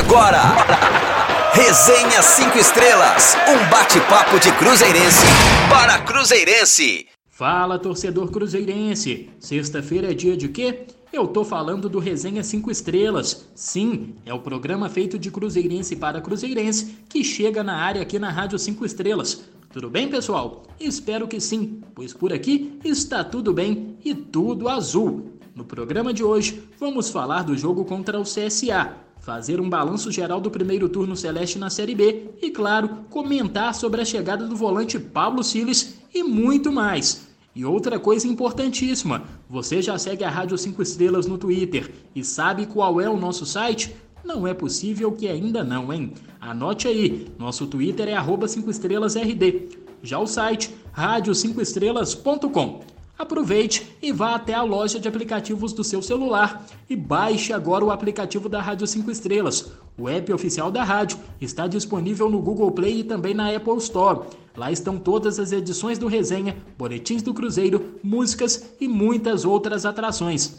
Agora, Resenha 5 Estrelas, um bate-papo de Cruzeirense para Cruzeirense. Fala, torcedor cruzeirense. Sexta-feira é dia de quê? Eu tô falando do Resenha 5 Estrelas. Sim, é o programa feito de cruzeirense para cruzeirense que chega na área aqui na Rádio 5 Estrelas. Tudo bem, pessoal? Espero que sim, pois por aqui está tudo bem e tudo azul. No programa de hoje, vamos falar do jogo contra o CSA, fazer um balanço geral do primeiro turno celeste na Série B e, claro, comentar sobre a chegada do volante Pablo Siles e muito mais. E outra coisa importantíssima, você já segue a Rádio 5 Estrelas no Twitter e sabe qual é o nosso site? Não é possível que ainda não, hein? Anote aí, nosso Twitter é 5 estrelasrd. Já o site, rádio5estrelas.com. Aproveite e vá até a loja de aplicativos do seu celular e baixe agora o aplicativo da Rádio 5 Estrelas. O app oficial da rádio está disponível no Google Play e também na Apple Store. Lá estão todas as edições do Resenha, boletins do Cruzeiro, músicas e muitas outras atrações.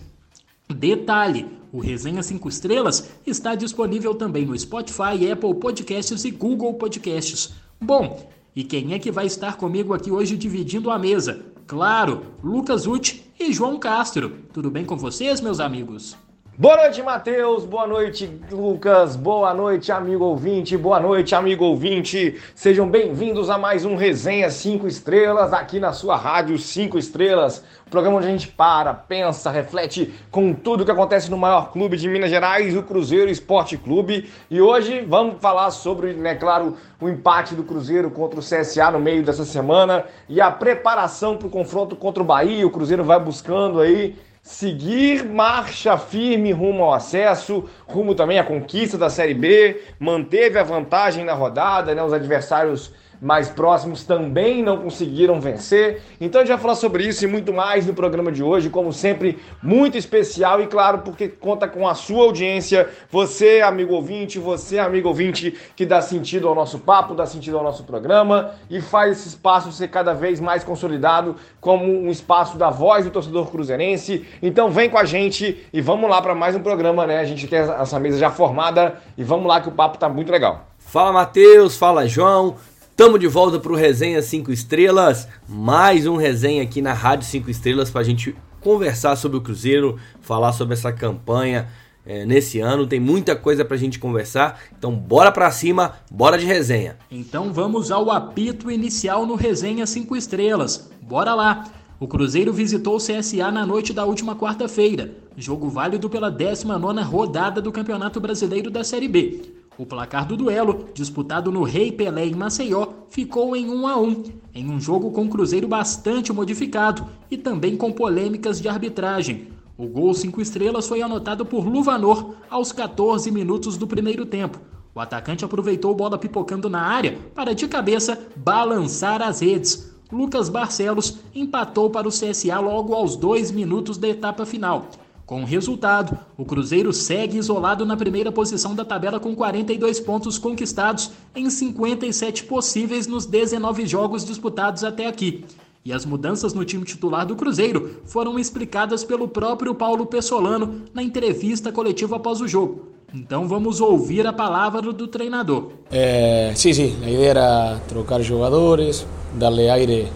Detalhe: o Resenha 5 Estrelas está disponível também no Spotify, Apple Podcasts e Google Podcasts. Bom, e quem é que vai estar comigo aqui hoje dividindo a mesa? Claro, Lucas Uti e João Castro. Tudo bem com vocês, meus amigos? Boa noite, Matheus. Boa noite, Lucas. Boa noite, amigo ouvinte. Boa noite, amigo ouvinte. Sejam bem-vindos a mais um Resenha 5 Estrelas aqui na sua Rádio 5 Estrelas. Programa onde a gente para, pensa, reflete com tudo que acontece no maior clube de Minas Gerais, o Cruzeiro Esporte Clube. E hoje vamos falar sobre, né, claro, o empate do Cruzeiro contra o CSA no meio dessa semana e a preparação para o confronto contra o Bahia. O Cruzeiro vai buscando aí seguir marcha firme rumo ao acesso, rumo também à conquista da Série B, manteve a vantagem na rodada, né? Os adversários mais próximos também não conseguiram vencer. Então a gente vai falar sobre isso e muito mais no programa de hoje, como sempre, muito especial e claro, porque conta com a sua audiência, você, amigo ouvinte, você, amigo ouvinte, que dá sentido ao nosso papo, dá sentido ao nosso programa e faz esse espaço ser cada vez mais consolidado como um espaço da voz do torcedor cruzeirense. Então vem com a gente e vamos lá para mais um programa, né? A gente tem essa mesa já formada e vamos lá que o papo tá muito legal. Fala Matheus, fala João. Tamo de volta pro Resenha 5 Estrelas, mais um resenha aqui na Rádio 5 Estrelas pra gente conversar sobre o Cruzeiro, falar sobre essa campanha é, nesse ano, tem muita coisa pra gente conversar, então bora pra cima, bora de resenha. Então vamos ao apito inicial no Resenha 5 Estrelas, bora lá! O Cruzeiro visitou o CSA na noite da última quarta-feira, jogo válido pela 19ª rodada do Campeonato Brasileiro da Série B. O placar do duelo, disputado no Rei Pelé em Maceió, ficou em 1 a 1, em um jogo com Cruzeiro bastante modificado e também com polêmicas de arbitragem. O gol 5 estrelas foi anotado por Luvanor aos 14 minutos do primeiro tempo. O atacante aproveitou bola pipocando na área para de cabeça balançar as redes. Lucas Barcelos empatou para o CSA logo aos dois minutos da etapa final. Com o resultado, o Cruzeiro segue isolado na primeira posição da tabela com 42 pontos conquistados em 57 possíveis nos 19 jogos disputados até aqui. E as mudanças no time titular do Cruzeiro foram explicadas pelo próprio Paulo Pessolano na entrevista coletiva após o jogo. Então vamos ouvir a palavra do treinador. É, sim, sim, a ideia era trocar jogadores, darle aire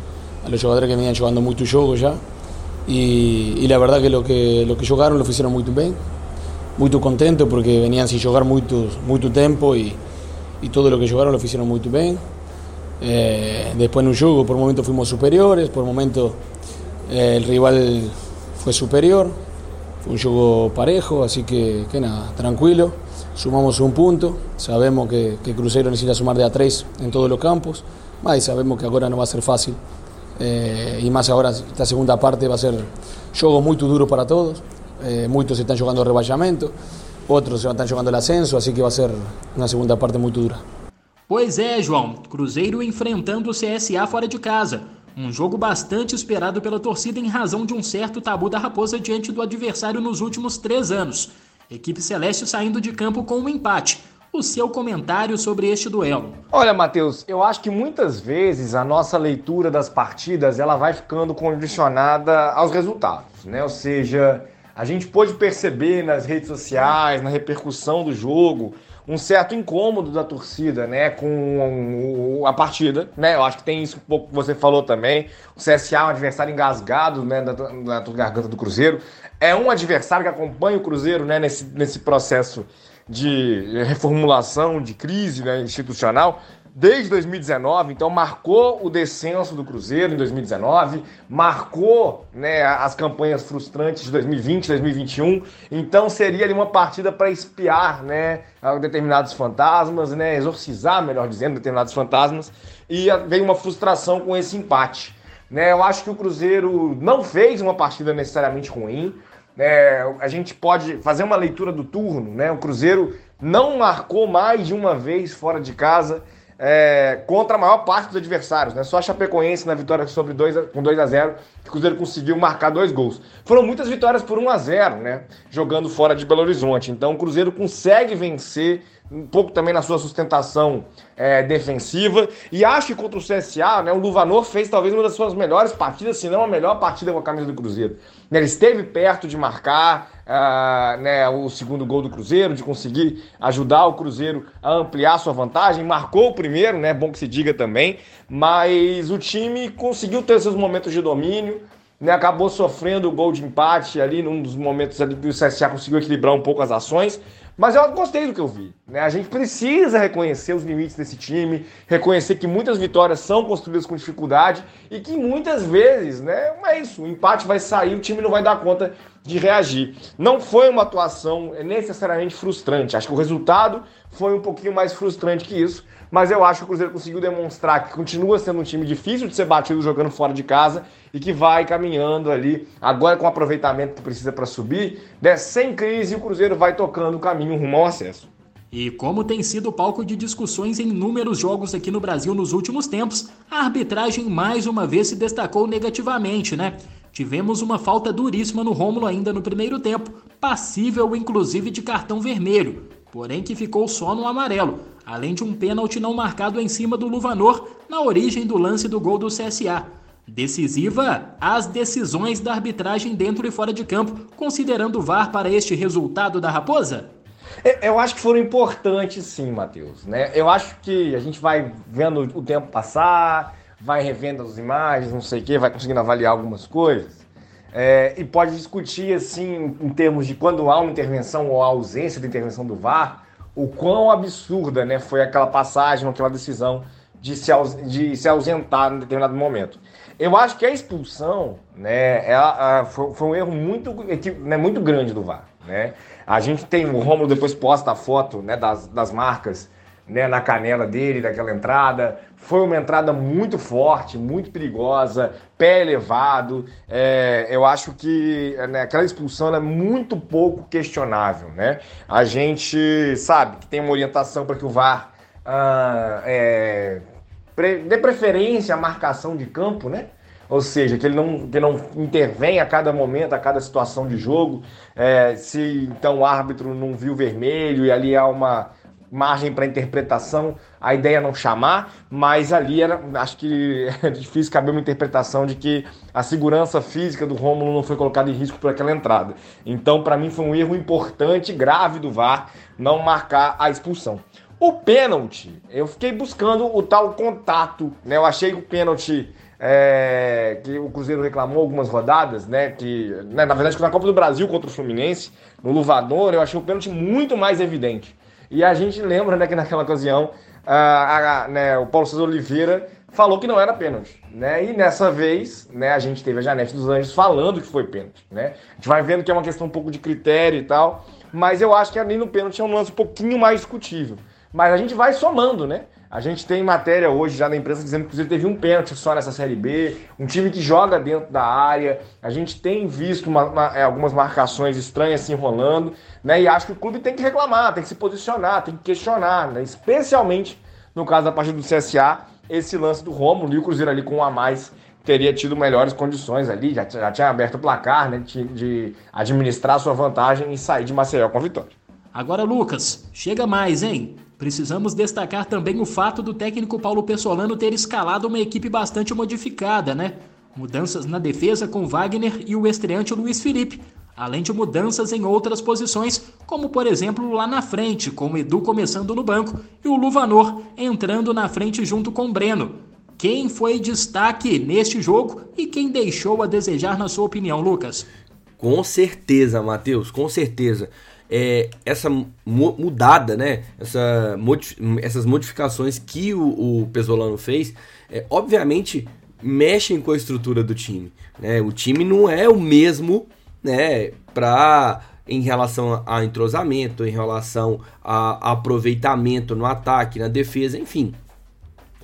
a los jogadores que vinham jogando muito jogo já. Y, y, la verdad que lo que lo que jugaron lo hicieron muy bien, muy contento porque venían sin jugar mucho, mucho tiempo y, y todo lo que jugaron lo hicieron muy bien. Eh, después en un juego por momentos fuimos superiores, por momentos eh, el rival fue superior, fue un juego parejo, así que, nada, tranquilo, sumamos un punto, sabemos que, que Cruzeiro necesita sumar de a tres en todos los campos, y sabemos que ahora no va a ser fácil eh, y más ahora esta segunda parte va a ser juego muy duro para todos. Eh, muchos están jugando rebaixamento, outros estão jogando ascenso, assim que vai ser uma segunda parte muito dura. Pois é, João. Cruzeiro enfrentando o CSA fora de casa. Um jogo bastante esperado pela torcida em razão de um certo tabu da Raposa diante do adversário nos últimos três anos. Equipe Celeste saindo de campo com um empate, o seu comentário sobre este duelo. Olha, Matheus, eu acho que muitas vezes a nossa leitura das partidas ela vai ficando condicionada aos resultados, né? Ou seja, a gente pôde perceber nas redes sociais, na repercussão do jogo, um certo incômodo da torcida, né, com a partida, né? Eu acho que tem isso um pouco que você falou também. O CSA é um adversário engasgado, né, na, na garganta do Cruzeiro. É um adversário que acompanha o Cruzeiro, né, nesse, nesse processo de reformulação, de crise né, institucional desde 2019, então marcou o descenso do Cruzeiro em 2019, marcou né, as campanhas frustrantes de 2020, 2021, então seria ali uma partida para espiar né, determinados fantasmas, né, exorcizar, melhor dizendo, determinados fantasmas, e veio uma frustração com esse empate. Né, eu acho que o Cruzeiro não fez uma partida necessariamente ruim, é, a gente pode fazer uma leitura do turno, né? O Cruzeiro não marcou mais de uma vez fora de casa é, contra a maior parte dos adversários, né? Só a Chapecoense na vitória sobre dois, com 2 a 0 que o Cruzeiro conseguiu marcar dois gols. Foram muitas vitórias por 1 a 0 né? Jogando fora de Belo Horizonte. Então o Cruzeiro consegue vencer um pouco também na sua sustentação é, defensiva. E acho que contra o CSA, né, o Luvanor fez talvez uma das suas melhores partidas, se não a melhor partida com a camisa do Cruzeiro. Ele esteve perto de marcar uh, né, o segundo gol do Cruzeiro, de conseguir ajudar o Cruzeiro a ampliar sua vantagem. Marcou o primeiro, né? Bom que se diga também. Mas o time conseguiu ter seus momentos de domínio. Né, acabou sofrendo o gol de empate ali num dos momentos ali que o CSA conseguiu equilibrar um pouco as ações, mas eu gostei do que eu vi. Né? A gente precisa reconhecer os limites desse time, reconhecer que muitas vitórias são construídas com dificuldade e que muitas vezes, né, é isso, o empate vai sair, o time não vai dar conta de reagir. Não foi uma atuação necessariamente frustrante. Acho que o resultado foi um pouquinho mais frustrante que isso, mas eu acho que o Cruzeiro conseguiu demonstrar que continua sendo um time difícil de ser batido jogando fora de casa e que vai caminhando ali, agora com o aproveitamento que precisa para subir, né, sem crise, o Cruzeiro vai tocando o caminho rumo ao acesso. E como tem sido palco de discussões em inúmeros jogos aqui no Brasil nos últimos tempos, a arbitragem mais uma vez se destacou negativamente, né? Tivemos uma falta duríssima no Rômulo ainda no primeiro tempo, passível inclusive de cartão vermelho, porém que ficou só no amarelo, além de um pênalti não marcado em cima do Luvanor na origem do lance do gol do CSA. Decisiva as decisões da arbitragem dentro e fora de campo, considerando o VAR para este resultado da Raposa? É, eu acho que foram importantes sim, Matheus. Né? Eu acho que a gente vai vendo o tempo passar, vai revendo as imagens, não sei o quê, vai conseguindo avaliar algumas coisas. É, e pode discutir, assim, em termos de quando há uma intervenção ou a ausência de intervenção do VAR, o quão absurda né, foi aquela passagem, aquela decisão de se, de se ausentar em determinado momento. Eu acho que a expulsão né, ela, foi, foi, um erro muito, né, muito grande do VAR. Né? A gente tem o Romulo depois posta a foto né, das, das marcas né, na canela dele, daquela entrada. Foi uma entrada muito forte, muito perigosa, pé elevado. É, eu acho que né, aquela expulsão é muito pouco questionável. Né? A gente sabe que tem uma orientação para que o VAR ah, é, dê preferência à marcação de campo, né? Ou seja, que ele não, que não intervém a cada momento, a cada situação de jogo. É, se então o árbitro não viu vermelho e ali há uma margem para interpretação, a ideia não chamar, mas ali era, acho que é difícil caber uma interpretação de que a segurança física do Rômulo não foi colocada em risco por aquela entrada. Então, para mim, foi um erro importante, grave do VAR, não marcar a expulsão. O pênalti, eu fiquei buscando o tal contato, né? Eu achei o pênalti é, que o Cruzeiro reclamou algumas rodadas, né? Que, né, na verdade, na Copa do Brasil contra o Fluminense, no Luvador, eu achei o pênalti muito mais evidente. E a gente lembra né, que naquela ocasião a, a, né, o Paulo César Oliveira falou que não era pênalti, né? E nessa vez, né, a gente teve a Janete dos Anjos falando que foi pênalti, né? A gente vai vendo que é uma questão um pouco de critério e tal, mas eu acho que ali no pênalti é um lance um pouquinho mais discutível. Mas a gente vai somando, né? A gente tem matéria hoje já na imprensa dizendo que Cruzeiro teve um pênalti só nessa Série B, um time que joga dentro da área. A gente tem visto uma, uma, é, algumas marcações estranhas se enrolando, né? E acho que o clube tem que reclamar, tem que se posicionar, tem que questionar, né? Especialmente no caso da partida do CSA, esse lance do Romulo e o Cruzeiro ali com um a mais teria tido melhores condições ali, já, já tinha aberto o placar, né? De, de administrar sua vantagem e sair de Maceió com a vitória. Agora, Lucas, chega mais, hein? Precisamos destacar também o fato do técnico Paulo Pessolano ter escalado uma equipe bastante modificada, né? Mudanças na defesa com Wagner e o estreante Luiz Felipe, além de mudanças em outras posições, como por exemplo lá na frente, com o Edu começando no banco e o Luvanor entrando na frente junto com o Breno. Quem foi destaque neste jogo e quem deixou a desejar, na sua opinião, Lucas? Com certeza, Matheus, com certeza. É, essa mudada, né? Essa essas modificações que o, o Pesolano fez, é, obviamente mexem com a estrutura do time. Né? O time não é o mesmo né, para em relação a entrosamento, em relação a aproveitamento no ataque, na defesa, enfim.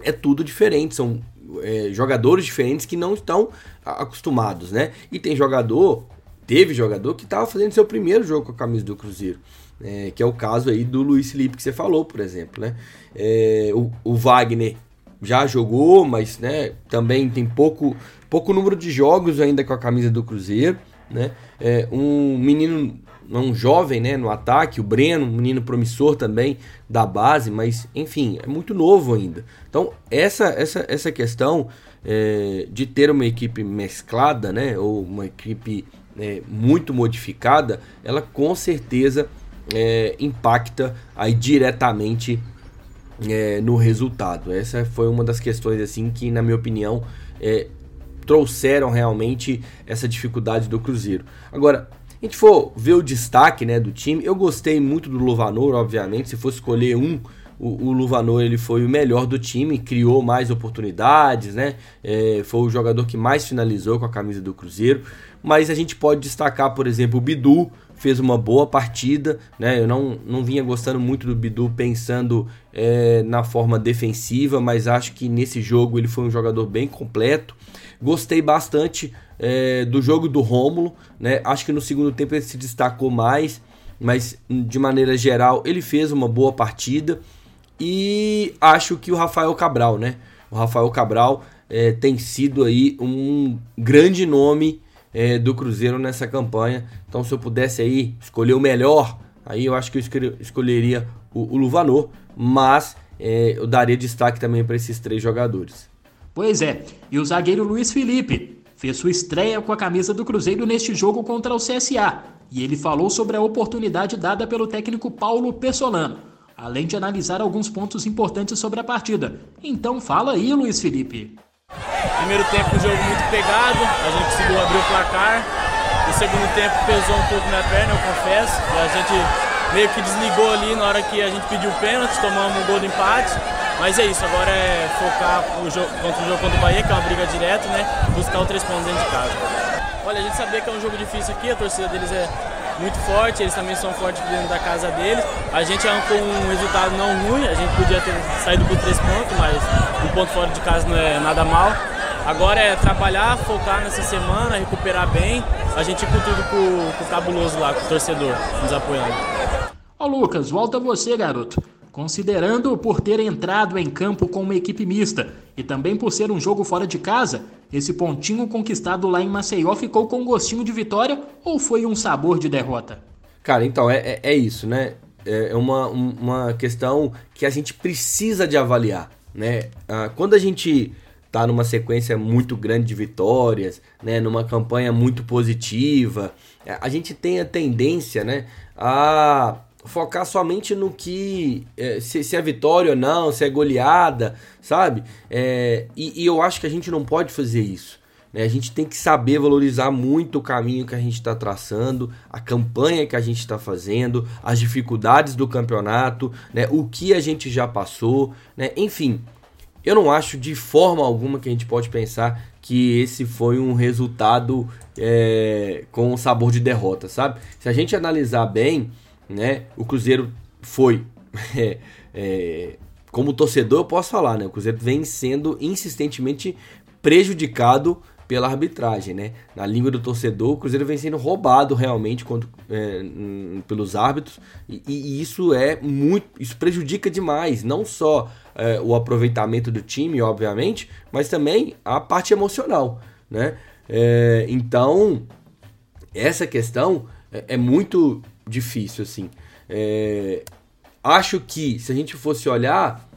É tudo diferente, são é, jogadores diferentes que não estão acostumados, né? E tem jogador, teve jogador que estava fazendo seu primeiro jogo com a camisa do Cruzeiro. É, que é o caso aí do Luiz Felipe que você falou, por exemplo, né? É, o, o, Wagner já jogou, mas né, também tem pouco, pouco número de jogos ainda com a camisa do Cruzeiro, né? É, um menino, um jovem, né, no ataque, o Breno, um menino promissor também da base, mas enfim, é muito novo ainda. Então essa essa, essa questão é, de ter uma equipe mesclada, né, ou uma equipe é, muito modificada, ela com certeza é, impacta aí diretamente é, no resultado. Essa foi uma das questões assim que, na minha opinião, é, trouxeram realmente essa dificuldade do Cruzeiro. Agora, a gente for ver o destaque né, do time, eu gostei muito do Luvanor, obviamente. Se fosse escolher um, o, o Luvanor ele foi o melhor do time, criou mais oportunidades, né? É, foi o jogador que mais finalizou com a camisa do Cruzeiro. Mas a gente pode destacar, por exemplo, o Bidu, fez uma boa partida, né? Eu não, não vinha gostando muito do Bidu pensando é, na forma defensiva, mas acho que nesse jogo ele foi um jogador bem completo. Gostei bastante é, do jogo do Rômulo, né? Acho que no segundo tempo ele se destacou mais, mas de maneira geral ele fez uma boa partida. E acho que o Rafael Cabral, né? O Rafael Cabral é, tem sido aí um grande nome é, do Cruzeiro nessa campanha. Então, se eu pudesse aí escolher o melhor, aí eu acho que eu escolheria o, o Luvanor, mas é, eu daria destaque também para esses três jogadores. Pois é, e o zagueiro Luiz Felipe fez sua estreia com a camisa do Cruzeiro neste jogo contra o CSA, e ele falou sobre a oportunidade dada pelo técnico Paulo Pessolano, além de analisar alguns pontos importantes sobre a partida. Então fala aí, Luiz Felipe. Primeiro tempo, um jogo muito pegado, a gente conseguiu abrir o placar. O segundo tempo pesou um pouco na perna, eu confesso. A gente meio que desligou ali na hora que a gente pediu pênalti, tomamos um gol de empate. Mas é isso, agora é focar o jogo, contra o jogo contra o Bahia, que é uma briga direta, né? Buscar o três pontos dentro de casa. Olha, a gente sabia que é um jogo difícil aqui, a torcida deles é muito forte, eles também são fortes dentro da casa deles. A gente arrancou um resultado não ruim, a gente podia ter saído por três pontos, mas um ponto fora de casa não é nada mal. Agora é trabalhar, focar nessa semana, recuperar bem, a gente ir com tudo com o cabuloso lá, com o torcedor nos apoiando. Ó Lucas, volta você, garoto. Considerando por ter entrado em campo com uma equipe mista e também por ser um jogo fora de casa, esse pontinho conquistado lá em Maceió ficou com gostinho de vitória ou foi um sabor de derrota? Cara, então é, é, é isso, né? É, é uma, uma questão que a gente precisa de avaliar, né? Ah, quando a gente tá numa sequência muito grande de vitórias, né? Numa campanha muito positiva, a gente tem a tendência, né? A focar somente no que é, se, se, é vitória ou não, se é goleada, sabe? É, e, e, eu acho que a gente não pode fazer isso. Né? A gente tem que saber valorizar muito o caminho que a gente está traçando, a campanha que a gente está fazendo, as dificuldades do campeonato, né? o que a gente já passou, né? enfim. Eu não acho de forma alguma que a gente pode pensar que esse foi um resultado é, com sabor de derrota, sabe? Se a gente analisar bem, né? O Cruzeiro foi. É, é, como torcedor, eu posso falar, né? O Cruzeiro vem sendo insistentemente prejudicado pela arbitragem, né? Na língua do torcedor, o Cruzeiro vem sendo roubado realmente é, pelos árbitros e, e, isso é muito, isso prejudica demais, não só é, o aproveitamento do time, obviamente, mas também a parte emocional, né? É, então essa questão é, é muito difícil, assim. É, acho que se a gente fosse olhar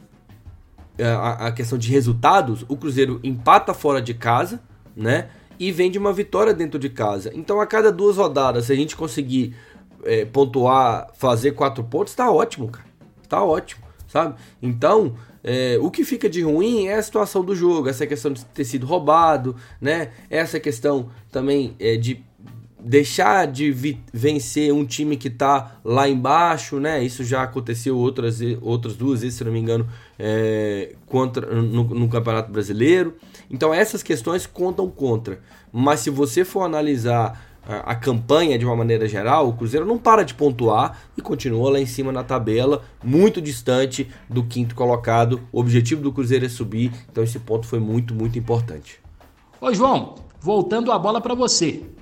é, a, a, questão de resultados, o Cruzeiro empata fora de casa, né? e vem de uma vitória dentro de casa. Então, a cada duas rodadas, se a gente conseguir é, pontuar, fazer quatro pontos, tá ótimo, cara. Tá ótimo, sabe? Então, é, o que fica de ruim é a situação do jogo, essa questão de ter sido roubado, né? Essa questão também é, de deixar de vencer um time que está lá embaixo, né? Isso já aconteceu outras, outras duas vezes, se não me engano, é, contra, no, no, Campeonato Brasileiro. Então essas questões contam contra. Mas se você for analisar a, a, campanha de uma maneira geral, o Cruzeiro não para de pontuar e continua lá em cima na tabela, muito distante do quinto colocado. O objetivo do Cruzeiro é subir, então esse ponto foi muito, muito importante. Ô João, voltando a bola para você.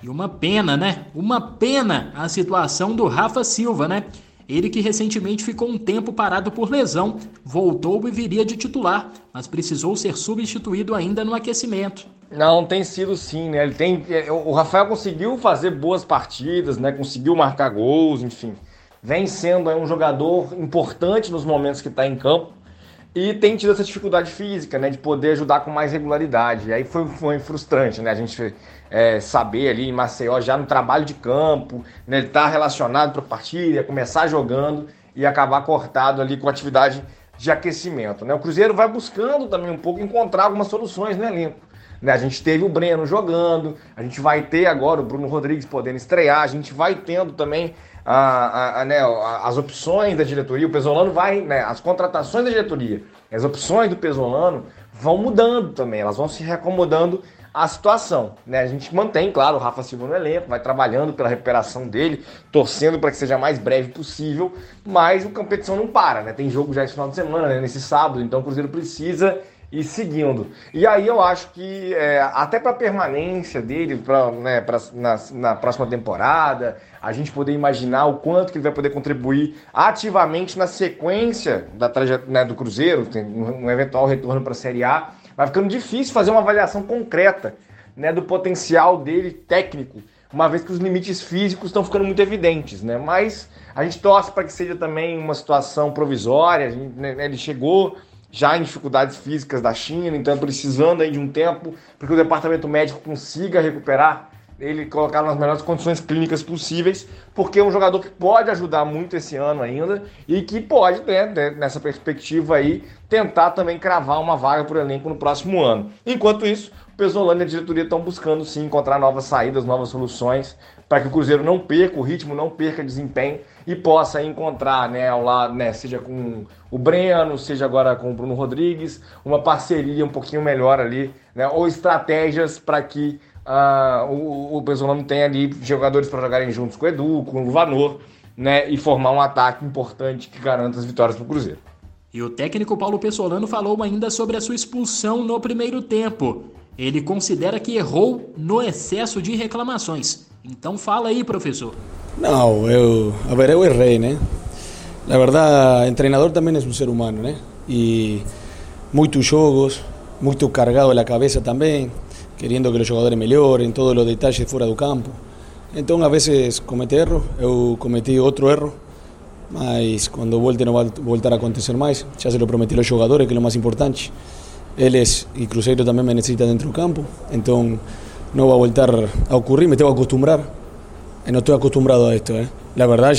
E uma pena, né? Uma pena a situação do Rafa Silva, né? Ele que recentemente ficou um tempo parado por lesão, voltou e viria de titular, mas precisou ser substituído ainda no aquecimento. Não, tem sido sim, né? Ele tem, é, o Rafael conseguiu fazer boas partidas, né? Conseguiu marcar gols, enfim. Vem sendo um jogador importante nos momentos que está em campo e tem tido essa dificuldade física, né? De poder ajudar com mais regularidade. E aí foi, foi frustrante, né? A gente é, saber ali em Maceió, já no trabalho de campo, né, ele estar tá relacionado para a partida, começar jogando e acabar cortado ali com atividade de aquecimento. Né? O Cruzeiro vai buscando também um pouco encontrar algumas soluções no elenco. Né? A gente teve o Breno jogando, a gente vai ter agora o Bruno Rodrigues podendo estrear, a gente vai tendo também a, a, a, né, as opções da diretoria, o Pesolano vai, né, as contratações da diretoria, as opções do Pesolano vão mudando também, elas vão se reacomodando a situação. Né? A gente mantém, claro, o Rafa Silva no elenco, vai trabalhando pela recuperação dele, torcendo para que seja mais breve possível, mas a competição não para, né? Tem jogo já esse final de semana, né? nesse sábado, então o Cruzeiro precisa ir seguindo. E aí eu acho que é, até para permanência dele pra, né, pra, na, na, próxima temporada, a gente poder imaginar o quanto que ele vai poder contribuir ativamente na sequência da né, do Cruzeiro, um eventual retorno para a Série A, vai ficando difícil fazer uma avaliação concreta né, do potencial dele técnico, uma vez que os limites físicos estão ficando muito evidentes, né? Mas a gente torce para que seja também uma situação provisória. Gente, né, ele chegou já em dificuldades físicas da China, então precisando aí de um tempo para que o departamento médico consiga recuperar ele colocar nas melhores condições clínicas possíveis, porque é um jogador que pode ajudar muito esse ano ainda e que pode, né, né nessa perspectiva aí, tentar também cravar uma vaga para o elenco no próximo ano. Enquanto isso, o Pesolano e a diretoria estão buscando sim encontrar novas saídas, novas soluções para que o Cruzeiro não perca o ritmo, não perca desempenho e possa encontrar, né, ao lado, né, seja com o Breno, seja agora com o Bruno Rodrigues, uma parceria um pouquinho melhor ali, né, ou estratégias para que uh, o, o Pesolano tem ali jogadores para jogarem juntos com o Edu, com o Vanor, né, e formar um ataque importante que garanta as vitórias para o Cruzeiro. E o técnico Paulo Pessolano falou ainda sobre a sua expulsão no primeiro tempo. Ele considera que errou no excesso de reclamações. Então fala aí, professor. Não, eu, a ver, eu errei, né? Na verdade, o treinador também é um ser humano, né? E muitos jogos, muito cargado na cabeça também queriendo que los jugadores mejoren, todos los detalles fuera del campo. Entonces a veces comete error, yo cometí otro error, mas cuando vuelte no va a volver a acontecer más, ya se lo prometí a los jugadores que es lo más importante. Eles y Cruzeiro también me necesita dentro del campo, entonces no va a volver a ocurrir, me tengo que acostumbrar. Y no estoy acostumbrado a esto, ¿eh? La verdad,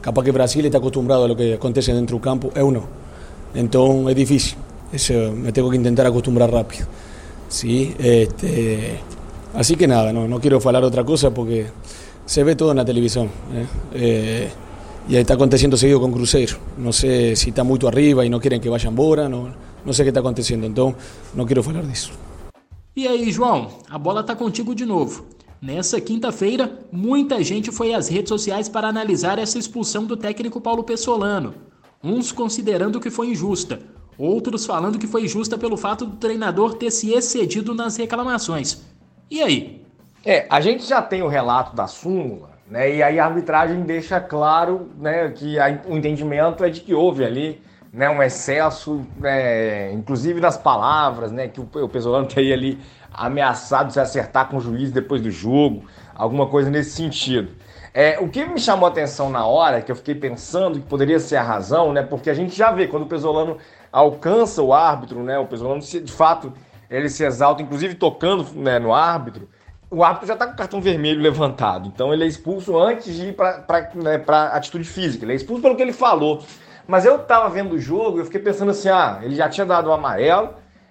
capaz que Brasil está acostumbrado a lo que acontece dentro del campo, yo no. Entonces es difícil, Eso, me tengo que intentar acostumbrar rápido. ¿Sí? Este, así que nada, no, no quiero hablar otra cosa porque se ve todo en la televisión. ¿eh? Eh, y está aconteciendo seguido con Cruzeiro. No sé si está muy arriba y no quieren que vaya embora, no, no sei o que está acontecendo, então não quero falar disso. E aí, João, a bola está contigo de novo. Nessa quinta-feira, muita gente foi às redes sociais para analisar essa expulsão do técnico Paulo Pessolano. Uns considerando que foi injusta, outros falando que foi justa pelo fato do treinador ter se excedido nas reclamações. E aí? É, a gente já tem o relato da súmula, né? E aí a arbitragem deixa claro, né, que a, o entendimento é de que houve ali, né, um excesso, né, inclusive nas palavras, né, que o, o Pesolano teria ali ameaçado se acertar com o juiz depois do jogo, alguma coisa nesse sentido. É, o que me chamou a atenção na hora, que eu fiquei pensando que poderia ser a razão, né? Porque a gente já vê quando o Pesolano alcança o árbitro, né? O Pesolano de fato ele se exalta, inclusive tocando né, no árbitro, o árbitro já está com o cartão vermelho levantado. Então ele é expulso antes de ir para né, atitude física. Ele é expulso pelo que ele falou. Mas eu estava vendo o jogo eu fiquei pensando assim: ah, ele já tinha dado o amarelo,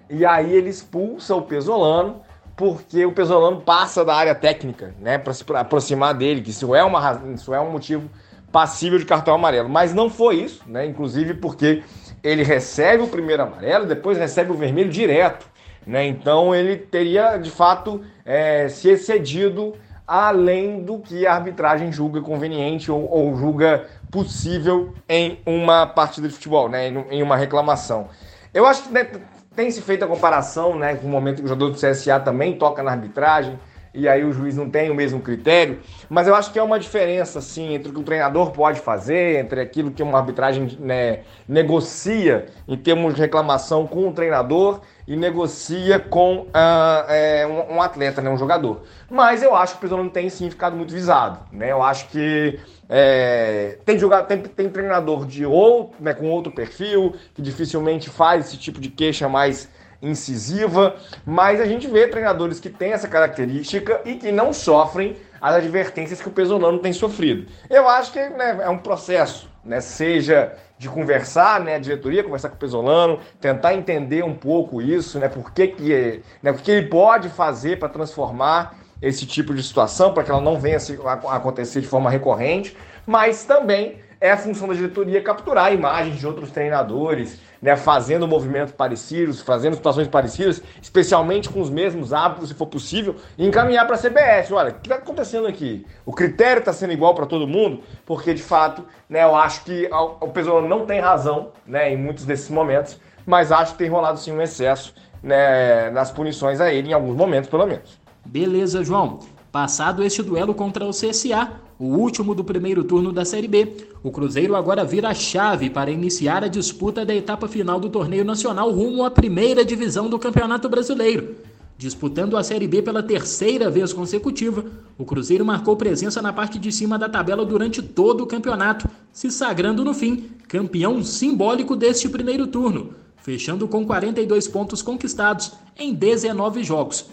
e aí ele expulsa o Pesolano, porque o Pesolano passa da área técnica, né? Para se aproximar dele, que isso é, uma, isso é um motivo passível de cartão amarelo. Mas não foi isso, né? Inclusive porque ele recebe o primeiro amarelo, depois recebe o vermelho direto. Né? Então ele teria de fato é, se excedido além do que a arbitragem julga conveniente ou, ou julga possível em uma partida de futebol, né? em, uma reclamação. Eu acho que né, tem se feito a comparação né, com o momento que o jogador do CSA também toca na arbitragem e aí o juiz não tem o mesmo critério, mas eu acho que é uma diferença assim entre o que o treinador pode fazer, entre aquilo que uma arbitragem né, negocia em termos de reclamação com o treinador e negocia com uh, é, um, um, atleta, né, um jogador. Mas eu acho que o Pesolano tem sim ficado muito visado, né? Eu acho que é, tem, jogador, tem, tem treinador de outro, né, com outro perfil que dificilmente faz esse tipo de queixa mais incisiva, mas a gente vê treinadores que têm essa característica e que não sofrem as advertências que o Pesolano tem sofrido. Eu acho que né, é um processo, né, seja de conversar, né, a diretoria conversar com o Pesolano, tentar entender um pouco isso, né, por que, que, né, o que ele pode fazer para transformar esse tipo de situação, para que ela não venha a acontecer de forma recorrente, mas também é a função da diretoria capturar imagens de outros treinadores, né, fazendo movimentos parecidos, fazendo situações parecidas, especialmente com os mesmos hábitos, se for possível, e encaminhar para a CBS. Olha, o que está acontecendo aqui? O critério está sendo igual para todo mundo, porque de fato, né, eu acho que o Pesolano não tem razão né, em muitos desses momentos, mas acho que tem rolado sim um excesso né, nas punições a ele, em alguns momentos pelo menos. Beleza, João. Passado este duelo contra o CSA, o último do primeiro turno da Série B, o Cruzeiro agora vira a chave para iniciar a disputa da etapa final do torneio nacional rumo à primeira divisão do Campeonato Brasileiro. Disputando a Série B pela terceira vez consecutiva, o Cruzeiro marcou presença na parte de cima da tabela durante todo o campeonato, se sagrando no fim campeão simbólico deste primeiro turno, fechando com 42 pontos conquistados em 19 jogos.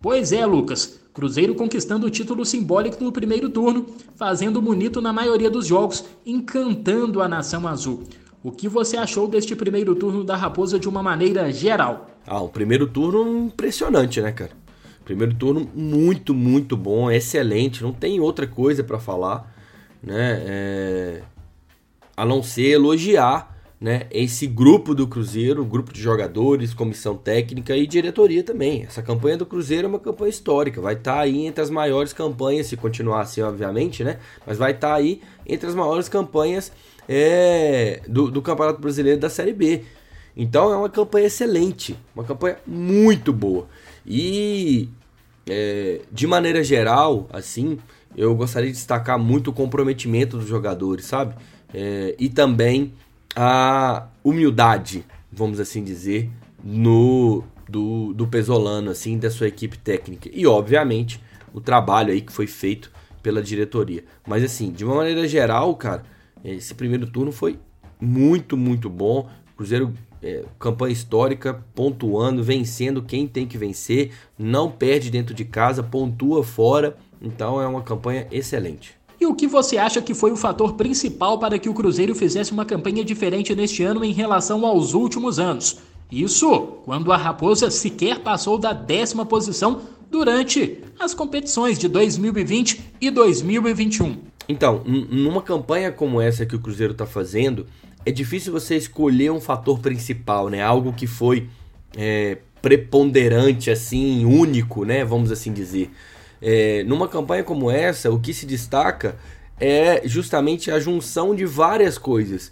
Pois é, Lucas, Cruzeiro conquistando o título simbólico no primeiro turno, fazendo bonito na maioria dos jogos, encantando a nação azul. O que você achou deste primeiro turno da Raposa de uma maneira geral? Ah, o primeiro turno impressionante, né, cara? Primeiro turno muito, muito bom, excelente, não tem outra coisa para falar, né? É... A não ser elogiar né, esse grupo do Cruzeiro, grupo de jogadores, comissão técnica e diretoria também. Essa campanha do Cruzeiro é uma campanha histórica, vai estar tá aí entre as maiores campanhas, se continuar assim, obviamente, né? Mas vai estar tá aí entre as maiores campanhas é, do, do Campeonato Brasileiro da Série B. Então é uma campanha excelente, uma campanha muito boa. E é, de maneira geral, assim, eu gostaria de destacar muito o comprometimento dos jogadores, sabe? É, e também a humildade, vamos assim dizer, no do, do Pesolano, assim, da sua equipe técnica. E, obviamente, o trabalho aí que foi feito pela diretoria. Mas, assim, de uma maneira geral, cara, esse primeiro turno foi muito, muito bom. Cruzeiro, é, campanha histórica, pontuando, vencendo quem tem que vencer, não perde dentro de casa, pontua fora. Então, é uma campanha excelente. E o que você acha que foi o fator principal para que o Cruzeiro fizesse uma campanha diferente neste ano em relação aos últimos anos? Isso quando a Raposa sequer passou da décima posição durante as competições de 2020 e 2021. Então, numa campanha como essa que o Cruzeiro está fazendo, é difícil você escolher um fator principal, né? Algo que foi é, preponderante, assim, único, né? Vamos assim dizer. É, numa campanha como essa, o que se destaca é justamente a junção de várias coisas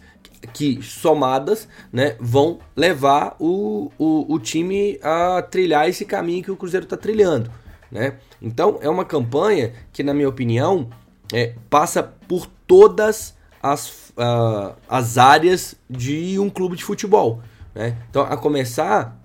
que somadas né, vão levar o, o, o time a trilhar esse caminho que o Cruzeiro está trilhando. Né? Então é uma campanha que, na minha opinião, é, passa por todas as, uh, as áreas de um clube de futebol. Né? Então, a começar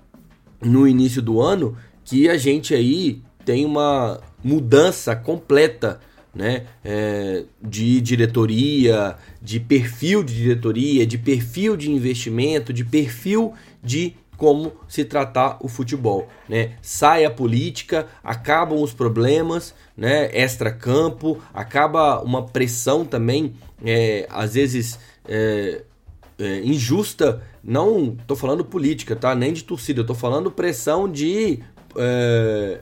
no início do ano, que a gente aí tem uma mudança completa né, é, de diretoria, de perfil de diretoria, de perfil de investimento, de perfil de como se tratar o futebol, né? Sai a política, acabam os problemas, né? Extra-campo, acaba uma pressão também, é, às vezes é, é, injusta. Não tô falando política, tá? Nem de torcida, eu tô falando pressão de é,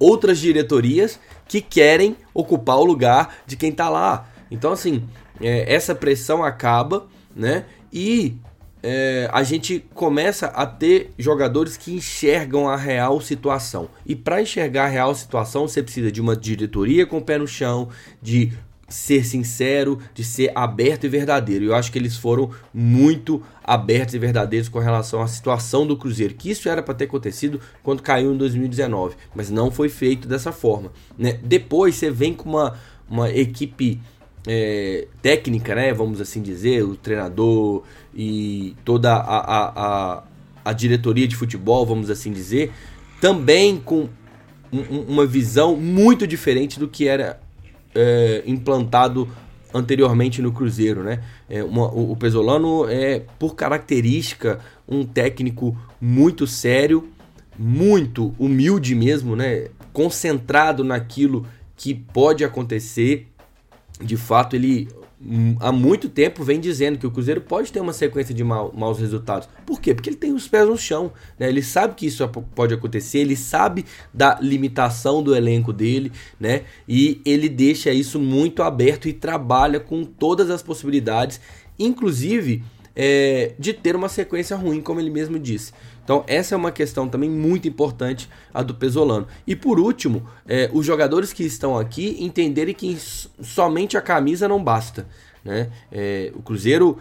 outras diretorias que querem ocupar o lugar de quem tá lá. Então, assim, é, essa pressão acaba, né? E é, a gente começa a ter jogadores que enxergam a real situação. E para enxergar a real situação, você precisa de uma diretoria com o pé no chão, de ser sincero, de ser aberto e verdadeiro. Eu acho que eles foram muito abertos e verdadeiros com relação à situação do Cruzeiro, que isso era para ter acontecido quando caiu em 2019, mas não foi feito dessa forma. Né? Depois você vem com uma, uma equipe é, técnica, né, vamos assim dizer, o treinador e toda a, a, a, a diretoria de futebol, vamos assim dizer, também com um, uma visão muito diferente do que era é, implantado anteriormente no Cruzeiro, né? É uma, o, o Pesolano é, por característica, um técnico muito sério, muito humilde mesmo, né? Concentrado naquilo que pode acontecer de fato, ele há muito tempo vem dizendo que o Cruzeiro pode ter uma sequência de maus resultados. Por quê? Porque ele tem os pés no chão. Né? Ele sabe que isso pode acontecer, ele sabe da limitação do elenco dele, né? E ele deixa isso muito aberto e trabalha com todas as possibilidades, inclusive é, de ter uma sequência ruim, como ele mesmo disse. Então, essa é uma questão também muito importante, a do Pesolano. E por último, é, os jogadores que estão aqui entenderem que somente a camisa não basta. Né? É, o Cruzeiro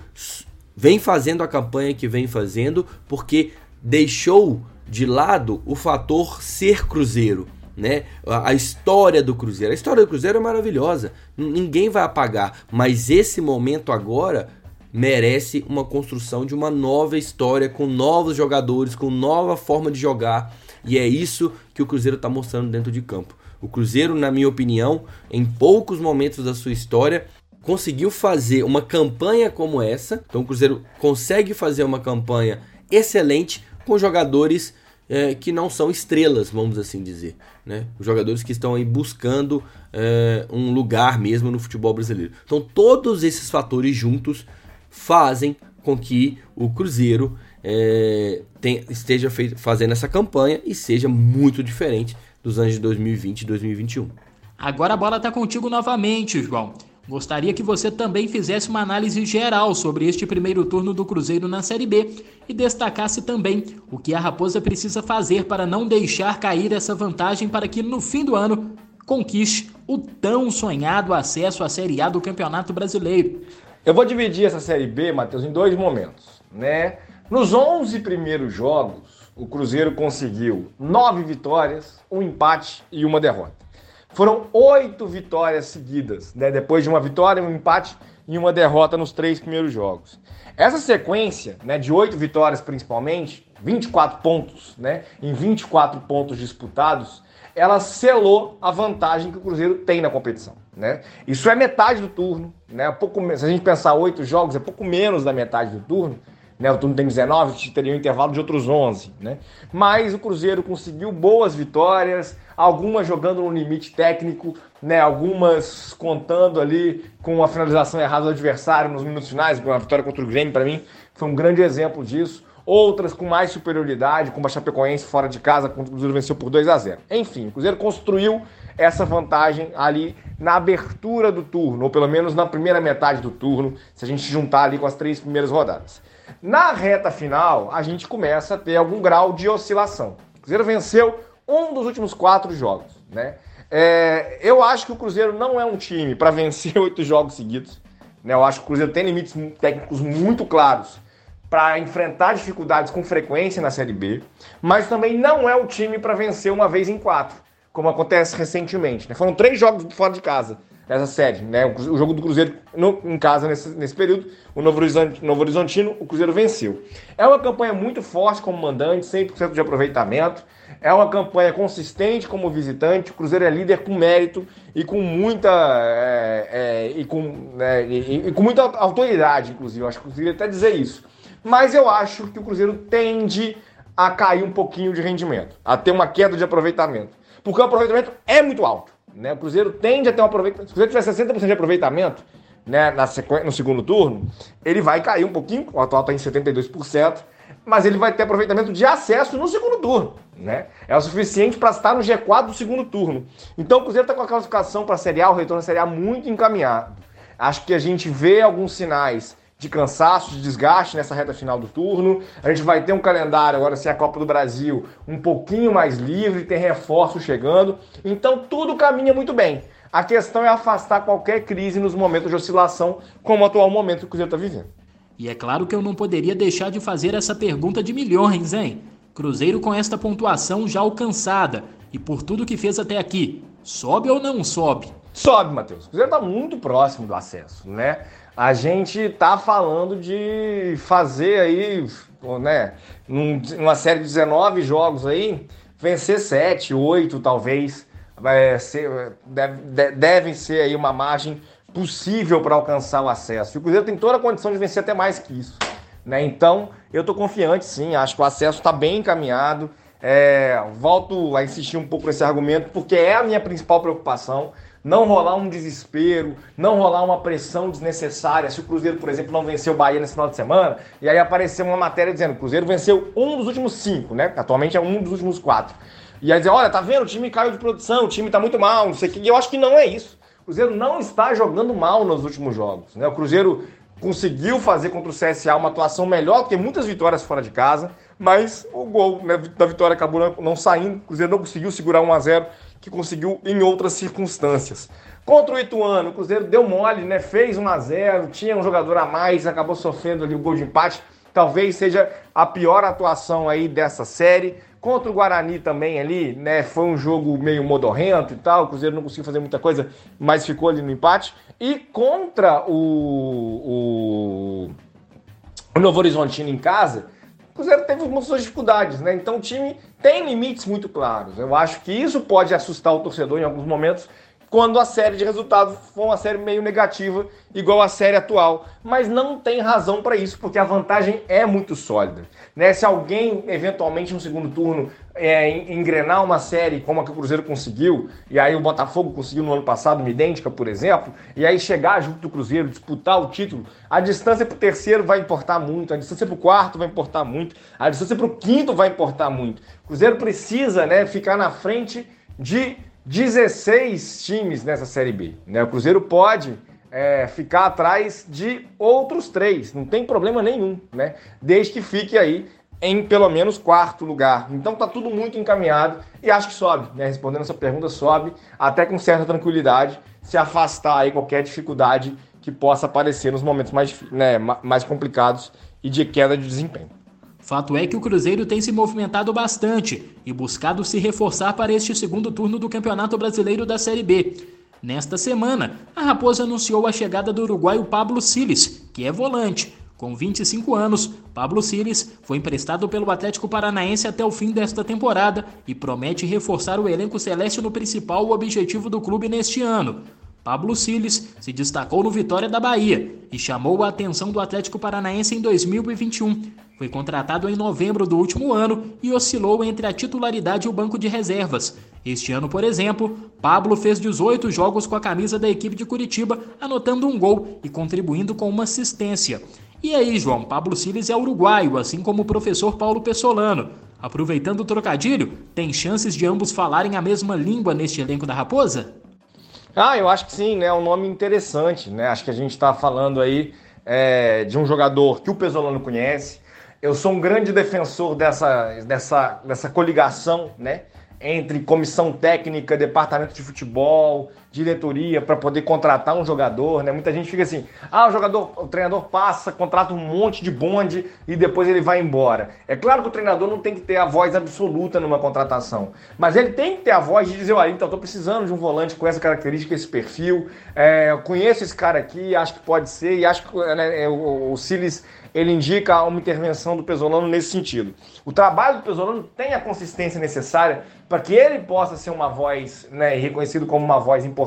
vem fazendo a campanha que vem fazendo porque deixou de lado o fator ser Cruzeiro. Né? A, história do Cruzeiro. A história do Cruzeiro é maravilhosa, ninguém vai apagar, mas esse momento agora merece uma construção de uma nova história com novos jogadores, com nova forma de jogar. E é isso que o Cruzeiro está mostrando dentro de campo. O Cruzeiro, na minha opinião, em poucos momentos da sua história, conseguiu fazer uma campanha como essa. Então o Cruzeiro consegue fazer uma campanha excelente com jogadores é, que não são estrelas, vamos assim dizer. Né? Os jogadores que estão aí buscando é, um lugar mesmo no futebol brasileiro. Então todos esses fatores juntos fazem com que o Cruzeiro é, tem, esteja fei- fazendo essa campanha e seja muito diferente dos anos de 2020 e 2021. Agora a bola está contigo novamente, João. Gostaria que você também fizesse uma análise geral sobre este primeiro turno do Cruzeiro na Série B e destacasse também o que a Raposa precisa fazer para não deixar cair essa vantagem para que no fim do ano conquiste o tão sonhado acesso à Série A do Campeonato Brasileiro. Eu vou dividir essa Série B, Matheus, em dois momentos, né? Nos 11 primeiros jogos, o Cruzeiro conseguiu nove vitórias, um empate e uma derrota. Foram oito vitórias seguidas, né? Depois de uma vitória, um empate e uma derrota nos três primeiros jogos. Essa sequência, né, de oito vitórias principalmente, 24 pontos, né, em 24 pontos disputados, ela selou a vantagem que o Cruzeiro tem na competição. Né? Isso é metade do turno, né? pouco, se a gente pensar oito jogos, é pouco menos da metade do turno. Né? O turno tem 19, teria um intervalo de outros 11. Né? Mas o Cruzeiro conseguiu boas vitórias, algumas jogando no limite técnico, né? algumas contando ali com a finalização errada do adversário nos minutos finais. A vitória contra o Grêmio, para mim, foi um grande exemplo disso outras com mais superioridade, como a Chapecoense fora de casa, quando o Cruzeiro venceu por 2 a 0 Enfim, o Cruzeiro construiu essa vantagem ali na abertura do turno, ou pelo menos na primeira metade do turno, se a gente juntar ali com as três primeiras rodadas. Na reta final, a gente começa a ter algum grau de oscilação. O Cruzeiro venceu um dos últimos quatro jogos, né? É, eu acho que o Cruzeiro não é um time para vencer oito jogos seguidos. Né? Eu acho que o Cruzeiro tem limites técnicos muito claros para enfrentar dificuldades com frequência na Série B, mas também não é o time para vencer uma vez em quatro, como acontece recentemente. Né? Foram três jogos fora de casa dessa série, né? O, jogo do Cruzeiro no, em casa nesse, nesse período, o Novo, Horizonte, Novo Horizontino, o Cruzeiro venceu. É uma campanha muito forte como mandante, 100% de aproveitamento. É uma campanha consistente como visitante. O Cruzeiro é líder com mérito e com muita é, é, e, com, é, e, e, com muita autoridade, inclusive. Eu acho que eu queria até dizer isso. Mas eu acho que o Cruzeiro tende a cair um pouquinho de rendimento, a ter uma queda de aproveitamento. Porque o aproveitamento é muito alto. Né? O Cruzeiro tende a ter um aproveitamento. Se o Cruzeiro tiver 60% de aproveitamento né, na sequ... no segundo turno, ele vai cair um pouquinho, o atual está em 72%, mas ele vai ter aproveitamento de acesso no segundo turno. Né? É o suficiente para estar no G4 do segundo turno. Então o Cruzeiro está com a classificação para a Série A, o retorno à Série A muito encaminhado. Acho que a gente vê alguns sinais de cansaço, de desgaste nessa reta final do turno. A gente vai ter um calendário agora, se é a Copa do Brasil, um pouquinho mais livre, tem reforço chegando. Então tudo caminha muito bem. A questão é afastar qualquer crise nos momentos de oscilação, como o atual momento que o Cruzeiro está vivendo. E é claro que eu não poderia deixar de fazer essa pergunta de milhões, hein? Cruzeiro com esta pontuação já alcançada e por tudo que fez até aqui, sobe ou não sobe? Sobe, Matheus. O Cruzeiro está muito próximo do acesso, né? A gente tá falando de fazer aí, né, numa série de 19 jogos aí, vencer 7, 8 talvez. Vai ser, deve, devem ser aí uma margem possível para alcançar o acesso. E o Cruzeiro tem toda a condição de vencer até mais que isso. Né? Então, eu estou confiante sim, acho que o acesso está bem encaminhado. É, volto a insistir um pouco nesse argumento, porque é a minha principal preocupação não rolar um desespero, não rolar uma pressão desnecessária. Se o Cruzeiro, por exemplo, não venceu o Bahia nesse final de semana, e aí apareceu uma matéria dizendo que o Cruzeiro venceu um dos últimos cinco, né? Atualmente é um dos últimos quatro. E aí dizer, olha, tá vendo? O time caiu de produção, o time tá muito mal, não sei o que. E eu acho que não é isso. O Cruzeiro não está jogando mal nos últimos jogos. Né? O Cruzeiro conseguiu fazer contra o CSA uma atuação melhor, porque muitas vitórias fora de casa, mas o gol né, da vitória acabou não saindo. O Cruzeiro não conseguiu segurar 1 a 0 que conseguiu em outras circunstâncias. Contra o Ituano, o Cruzeiro deu mole, né? Fez 1 a 0 tinha um jogador a mais, acabou sofrendo ali o gol de empate. Talvez seja a pior atuação aí dessa série. Contra o Guarani também ali, né? Foi um jogo meio modorrento e tal. O Cruzeiro não conseguiu fazer muita coisa, mas ficou ali no empate. E contra o, o, o Novo Horizontino em casa, Cruzeiro teve muitas dificuldades, né? Então o time tem limites muito claros. Eu acho que isso pode assustar o torcedor em alguns momentos, quando a série de resultados for uma série meio negativa, igual a série atual. Mas não tem razão para isso, porque a vantagem é muito sólida. Né? Se alguém, eventualmente, no segundo turno, é, engrenar uma série como a que o Cruzeiro conseguiu, e aí o Botafogo conseguiu no ano passado, uma idêntica, por exemplo, e aí chegar junto do Cruzeiro, disputar o título, a distância para o terceiro vai importar muito, a distância para o quarto vai importar muito, a distância para o quinto vai importar muito. O Cruzeiro precisa né, ficar na frente de 16 times nessa Série B. Né? O Cruzeiro pode é, ficar atrás de outros três, não tem problema nenhum, né? Desde que fique aí em pelo menos quarto lugar. Então tá tudo muito encaminhado e acho que sobe, né? Respondendo essa pergunta, sobe até com certa tranquilidade, se afastar aí qualquer dificuldade que possa aparecer nos momentos mais, né, mais complicados e de queda de desempenho. Fato é que o Cruzeiro tem se movimentado bastante e buscado se reforçar para este segundo turno do Campeonato Brasileiro da Série B. Nesta semana, a Raposa anunciou a chegada do uruguaio Pablo Siles, que é volante. Com 25 anos, Pablo Siles foi emprestado pelo Atlético Paranaense até o fim desta temporada e promete reforçar o elenco celeste no principal objetivo do clube neste ano. Pablo Siles se destacou no Vitória da Bahia e chamou a atenção do Atlético Paranaense em 2021. Foi contratado em novembro do último ano e oscilou entre a titularidade e o banco de reservas. Este ano, por exemplo, Pablo fez 18 jogos com a camisa da equipe de Curitiba, anotando um gol e contribuindo com uma assistência. E aí, João, Pablo Siles é uruguaio, assim como o professor Paulo Pessolano. Aproveitando o trocadilho, tem chances de ambos falarem a mesma língua neste elenco da Raposa? Ah, eu acho que sim, né? É um nome interessante, né? Acho que a gente está falando aí é, de um jogador que o Pesolano conhece. Eu sou um grande defensor dessa, dessa, dessa coligação, né? Entre comissão técnica, departamento de futebol, diretoria para poder contratar um jogador, né? Muita gente fica assim: "Ah, o jogador, o treinador passa, contrata um monte de bonde e depois ele vai embora". É claro que o treinador não tem que ter a voz absoluta numa contratação, mas ele tem que ter a voz de dizer: "Olha, então tô precisando de um volante com essa característica, esse perfil, é, conheço esse cara aqui, acho que pode ser e acho que né, é, o, o ele indica uma intervenção do Pesolano nesse sentido. O trabalho do Pesolano tem a consistência necessária para que ele possa ser uma voz, né, reconhecido como uma voz importante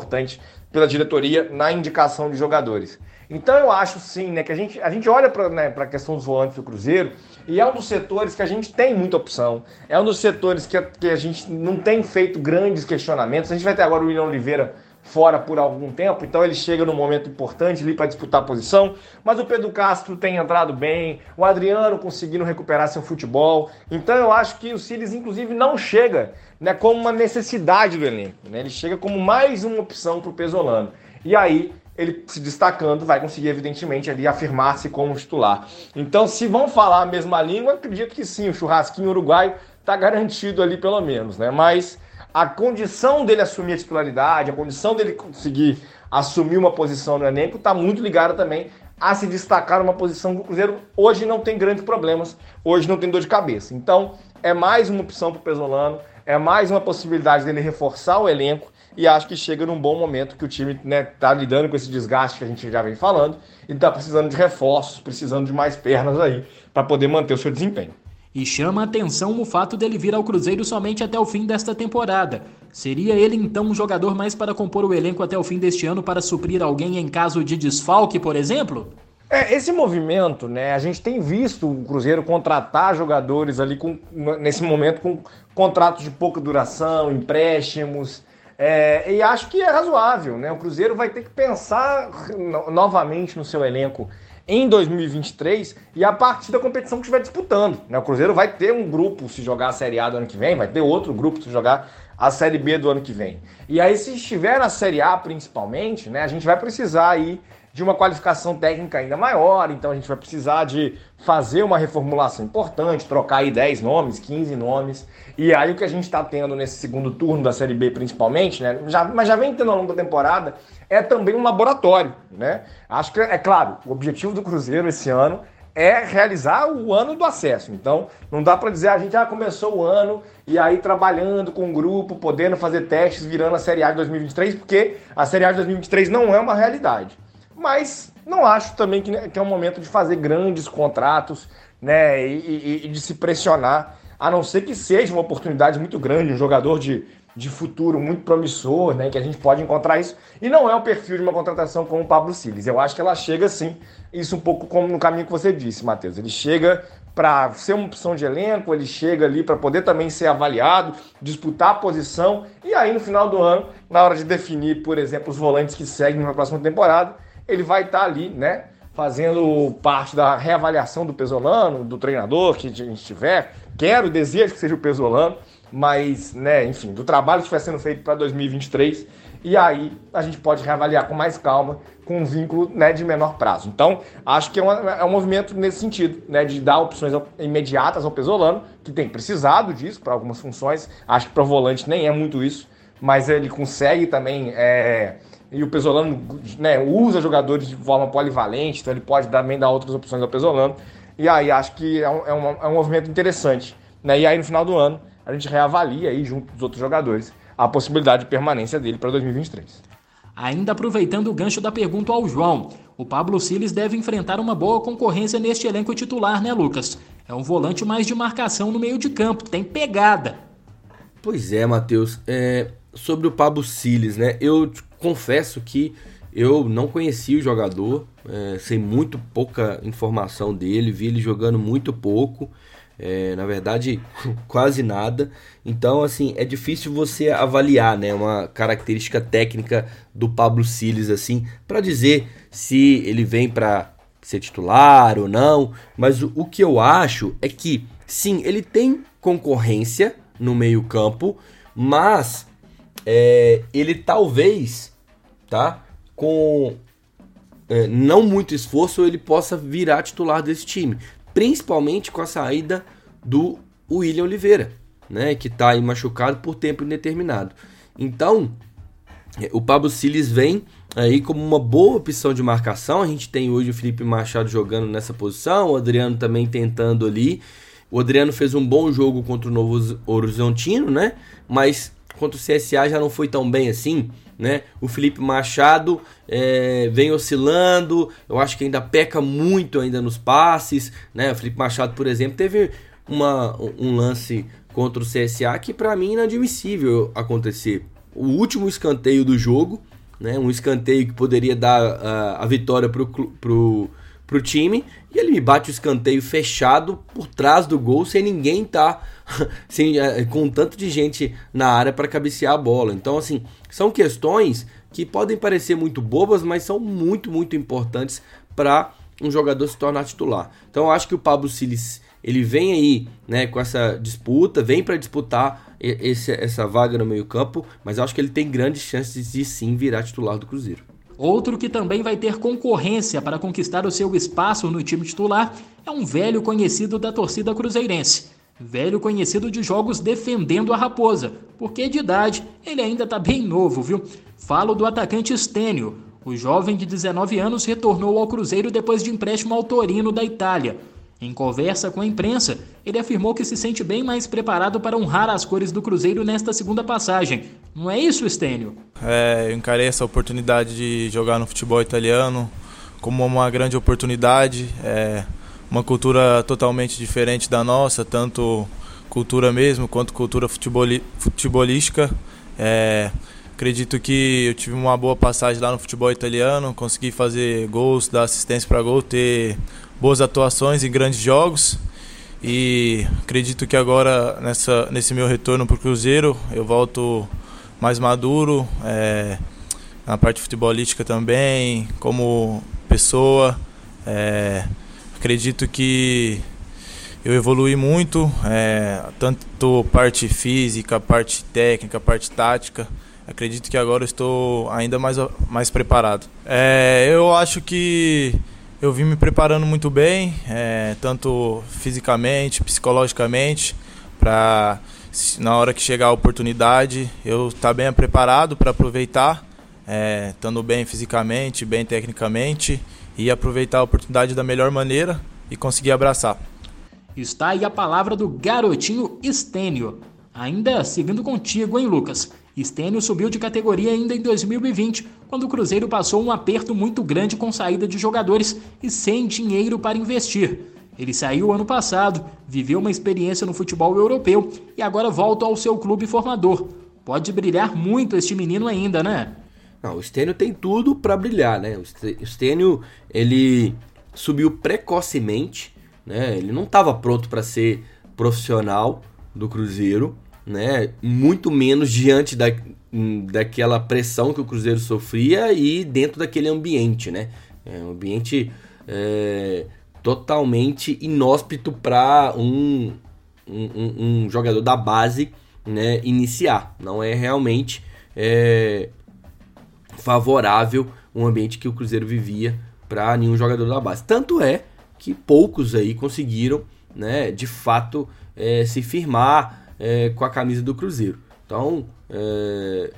pela diretoria na indicação de jogadores. Então eu acho sim, né, que a gente, a gente olha para né, a questão dos volantes do Cruzeiro e é um dos setores que a gente tem muita opção. É um dos setores que a, que a gente não tem feito grandes questionamentos. A gente vai ter agora o William Oliveira fora por algum tempo, então ele chega num momento importante ali para disputar a posição. Mas o Pedro Castro tem entrado bem, o Adriano conseguindo recuperar seu futebol. Então eu acho que o Siles, inclusive, não chega né, como uma necessidade do elenco. Né? Ele chega como mais uma opção para o Pesolano. E aí ele se destacando, vai conseguir, evidentemente, ali afirmar-se como titular. Então, se vão falar a mesma língua, acredito que sim, o churrasquinho uruguaio está garantido ali, pelo menos, né? Mas a condição dele assumir a titularidade, a condição dele conseguir assumir uma posição no elenco, está muito ligada também a se destacar numa posição que o Cruzeiro hoje não tem grandes problemas, hoje não tem dor de cabeça. Então, é mais uma opção para o Pesolano, é mais uma possibilidade dele reforçar o elenco e acho que chega num bom momento que o time está né, tá lidando com esse desgaste que a gente já vem falando e está precisando de reforços, precisando de mais pernas aí para poder manter o seu desempenho. E chama atenção o fato dele vir ao Cruzeiro somente até o fim desta temporada. Seria ele então um jogador mais para compor o elenco até o fim deste ano para suprir alguém em caso de desfalque, por exemplo? É, esse movimento, né? A gente tem visto o Cruzeiro contratar jogadores ali com, nesse momento com contratos de pouca duração, empréstimos. É, e acho que é razoável, né? O Cruzeiro vai ter que pensar novamente no seu elenco em 2023 e a partir da competição que estiver disputando. Né? O Cruzeiro vai ter um grupo se jogar a Série A do ano que vem, vai ter outro grupo se jogar a Série B do ano que vem. E aí, se estiver na Série A principalmente, né, a gente vai precisar aí de uma qualificação técnica ainda maior, então a gente vai precisar de fazer uma reformulação importante, trocar aí 10 nomes, 15 nomes. E aí o que a gente está tendo nesse segundo turno da Série B principalmente, né? Já, mas já vem tendo ao longo da temporada, é também um laboratório, né? Acho que, é claro, o objetivo do Cruzeiro esse ano é realizar o ano do acesso. Então, não dá para dizer a gente já ah, começou o ano e aí trabalhando com o grupo, podendo fazer testes, virando a Série A de 2023, porque a Série A de 2023 não é uma realidade. Mas não acho também que, que é um momento de fazer grandes contratos, né, e, e, e de se pressionar, a não ser que seja uma oportunidade muito grande, um jogador de de futuro muito promissor, né, que a gente pode encontrar isso. E não é o perfil de uma contratação como o Pablo Siles. Eu acho que ela chega sim, isso um pouco como no caminho que você disse, Matheus. Ele chega para ser uma opção de elenco, ele chega ali para poder também ser avaliado, disputar a posição e aí no final do ano, na hora de definir, por exemplo, os volantes que seguem na próxima temporada, ele vai estar tá ali, né, fazendo parte da reavaliação do Pesolano, do treinador que a gente tiver. Quero, desejo que seja o Pesolano mas, né, enfim, do trabalho que estiver sendo feito para 2023, e aí a gente pode reavaliar com mais calma, com um vínculo né, de menor prazo. Então, acho que é, uma, é um movimento nesse sentido, né, de dar opções imediatas ao Pesolano, que tem precisado disso para algumas funções, acho que para o volante nem é muito isso, mas ele consegue também. É, e o Pesolano né, usa jogadores de forma polivalente, então ele pode também dar outras opções ao Pesolano. E aí acho que é um, é um, é um movimento interessante. Né? E aí no final do ano a gente reavalia aí junto dos outros jogadores a possibilidade de permanência dele para 2023. Ainda aproveitando o gancho da pergunta ao João, o Pablo Siles deve enfrentar uma boa concorrência neste elenco titular, né, Lucas? É um volante mais de marcação no meio de campo, tem pegada. Pois é, Matheus. É, sobre o Pablo Siles, né? Eu confesso que eu não conhecia o jogador, é, sei muito pouca informação dele, vi ele jogando muito pouco é, na verdade quase nada. Então, assim, é difícil você avaliar, né, uma característica técnica do Pablo Siles assim, para dizer se ele vem para ser titular ou não. Mas o, o que eu acho é que sim, ele tem concorrência no meio campo, mas é, ele talvez, tá, com é, não muito esforço ele possa virar titular desse time principalmente com a saída do William Oliveira, né, que está aí machucado por tempo indeterminado. Então, o Pablo Siles vem aí como uma boa opção de marcação. A gente tem hoje o Felipe Machado jogando nessa posição, o Adriano também tentando ali. O Adriano fez um bom jogo contra o Novo Horizontino, né? Mas contra o CSA já não foi tão bem assim, né? O Felipe Machado é, vem oscilando, eu acho que ainda peca muito ainda nos passes, né? O Felipe Machado, por exemplo, teve uma, um lance contra o CSA que para mim é inadmissível acontecer. O último escanteio do jogo, né? Um escanteio que poderia dar uh, a vitória pro, pro, pro time e ele me bate o escanteio fechado por trás do gol sem ninguém tá sem, uh, com tanto de gente na área para cabecear a bola. Então assim, são questões que podem parecer muito bobas, mas são muito muito importantes para um jogador se tornar titular. Então eu acho que o Pablo Siles ele vem aí, né, com essa disputa, vem para disputar esse, essa vaga no meio-campo, mas eu acho que ele tem grandes chances de sim virar titular do Cruzeiro. Outro que também vai ter concorrência para conquistar o seu espaço no time titular é um velho conhecido da torcida cruzeirense. Velho conhecido de jogos defendendo a raposa, porque de idade ele ainda está bem novo, viu? Falo do atacante Stênio. O jovem de 19 anos retornou ao Cruzeiro depois de empréstimo ao Torino da Itália. Em conversa com a imprensa, ele afirmou que se sente bem mais preparado para honrar as cores do Cruzeiro nesta segunda passagem. Não é isso, Estênio? É, eu encarei essa oportunidade de jogar no futebol italiano como uma grande oportunidade. É uma cultura totalmente diferente da nossa, tanto cultura mesmo quanto cultura futeboli futebolística. É, acredito que eu tive uma boa passagem lá no futebol italiano, consegui fazer gols, dar assistência para gol, ter boas atuações em grandes jogos. E acredito que agora, nessa, nesse meu retorno para o Cruzeiro, eu volto mais maduro, é, na parte futebolística também, como pessoa. É, acredito que eu evolui muito, é, tanto parte física, parte técnica, parte tática. Acredito que agora estou ainda mais, mais preparado. É, eu acho que eu vim me preparando muito bem, é, tanto fisicamente, psicologicamente, para na hora que chegar a oportunidade eu estar tá bem preparado para aproveitar, é, estando bem fisicamente, bem tecnicamente e aproveitar a oportunidade da melhor maneira e conseguir abraçar. Está aí a palavra do garotinho Estênio. Ainda seguindo contigo, hein, Lucas? Stênio subiu de categoria ainda em 2020, quando o Cruzeiro passou um aperto muito grande com saída de jogadores e sem dinheiro para investir. Ele saiu ano passado, viveu uma experiência no futebol europeu e agora volta ao seu clube formador. Pode brilhar muito este menino ainda, né? Não, o Stênio tem tudo para brilhar, né? O Stênio, ele subiu precocemente, né? Ele não estava pronto para ser profissional do Cruzeiro, né? Muito menos diante da, daquela pressão que o Cruzeiro sofria e dentro daquele ambiente, né? É um ambiente é, totalmente inóspito para um, um, um, jogador da base né, iniciar. Não é realmente é, favorável um ambiente que o Cruzeiro vivia para nenhum jogador da base. Tanto é que poucos aí conseguiram, né, de fato, é, se firmar é, com a camisa do Cruzeiro. Então, é,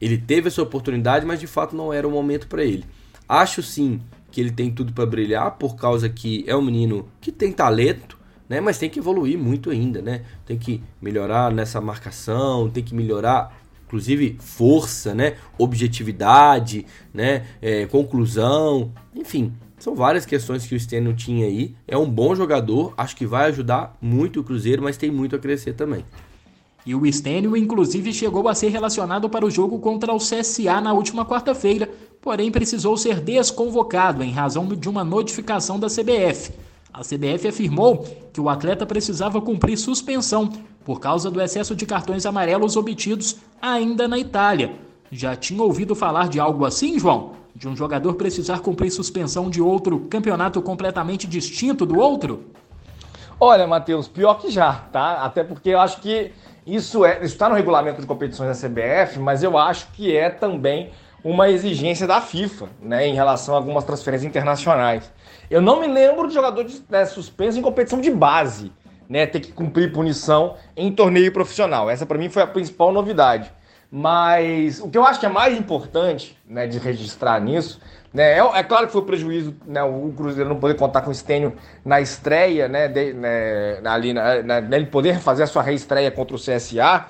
ele teve essa oportunidade, mas de fato não era o momento para ele. Acho sim que ele tem tudo para brilhar, por causa que é um menino que tem talento, né? Mas tem que evoluir muito ainda, né? Tem que melhorar nessa marcação, tem que melhorar, inclusive força, né? Objetividade, né? É, conclusão, enfim. São várias questões que o Stênio tinha aí. É um bom jogador, acho que vai ajudar muito o Cruzeiro, mas tem muito a crescer também. E o Stênio, inclusive, chegou a ser relacionado para o jogo contra o CSA na última quarta-feira, porém precisou ser desconvocado em razão de uma notificação da CBF. A CBF afirmou que o atleta precisava cumprir suspensão por causa do excesso de cartões amarelos obtidos ainda na Itália. Já tinha ouvido falar de algo assim, João? de um jogador precisar cumprir suspensão de outro campeonato completamente distinto do outro? Olha, Matheus, pior que já, tá? Até porque eu acho que isso é, está no regulamento de competições da CBF, mas eu acho que é também uma exigência da FIFA, né, em relação a algumas transferências internacionais. Eu não me lembro de jogador de, né, suspenso em competição de base, né, ter que cumprir punição em torneio profissional. Essa para mim foi a principal novidade. Mas o que eu acho que é mais importante né, de registrar nisso, né, é, é, claro que foi um prejuízo né, o Cruzeiro não poder contar com o Stênio na estreia, né, de, né, ali, na, na, ele poder fazer a sua reestreia contra o CSA,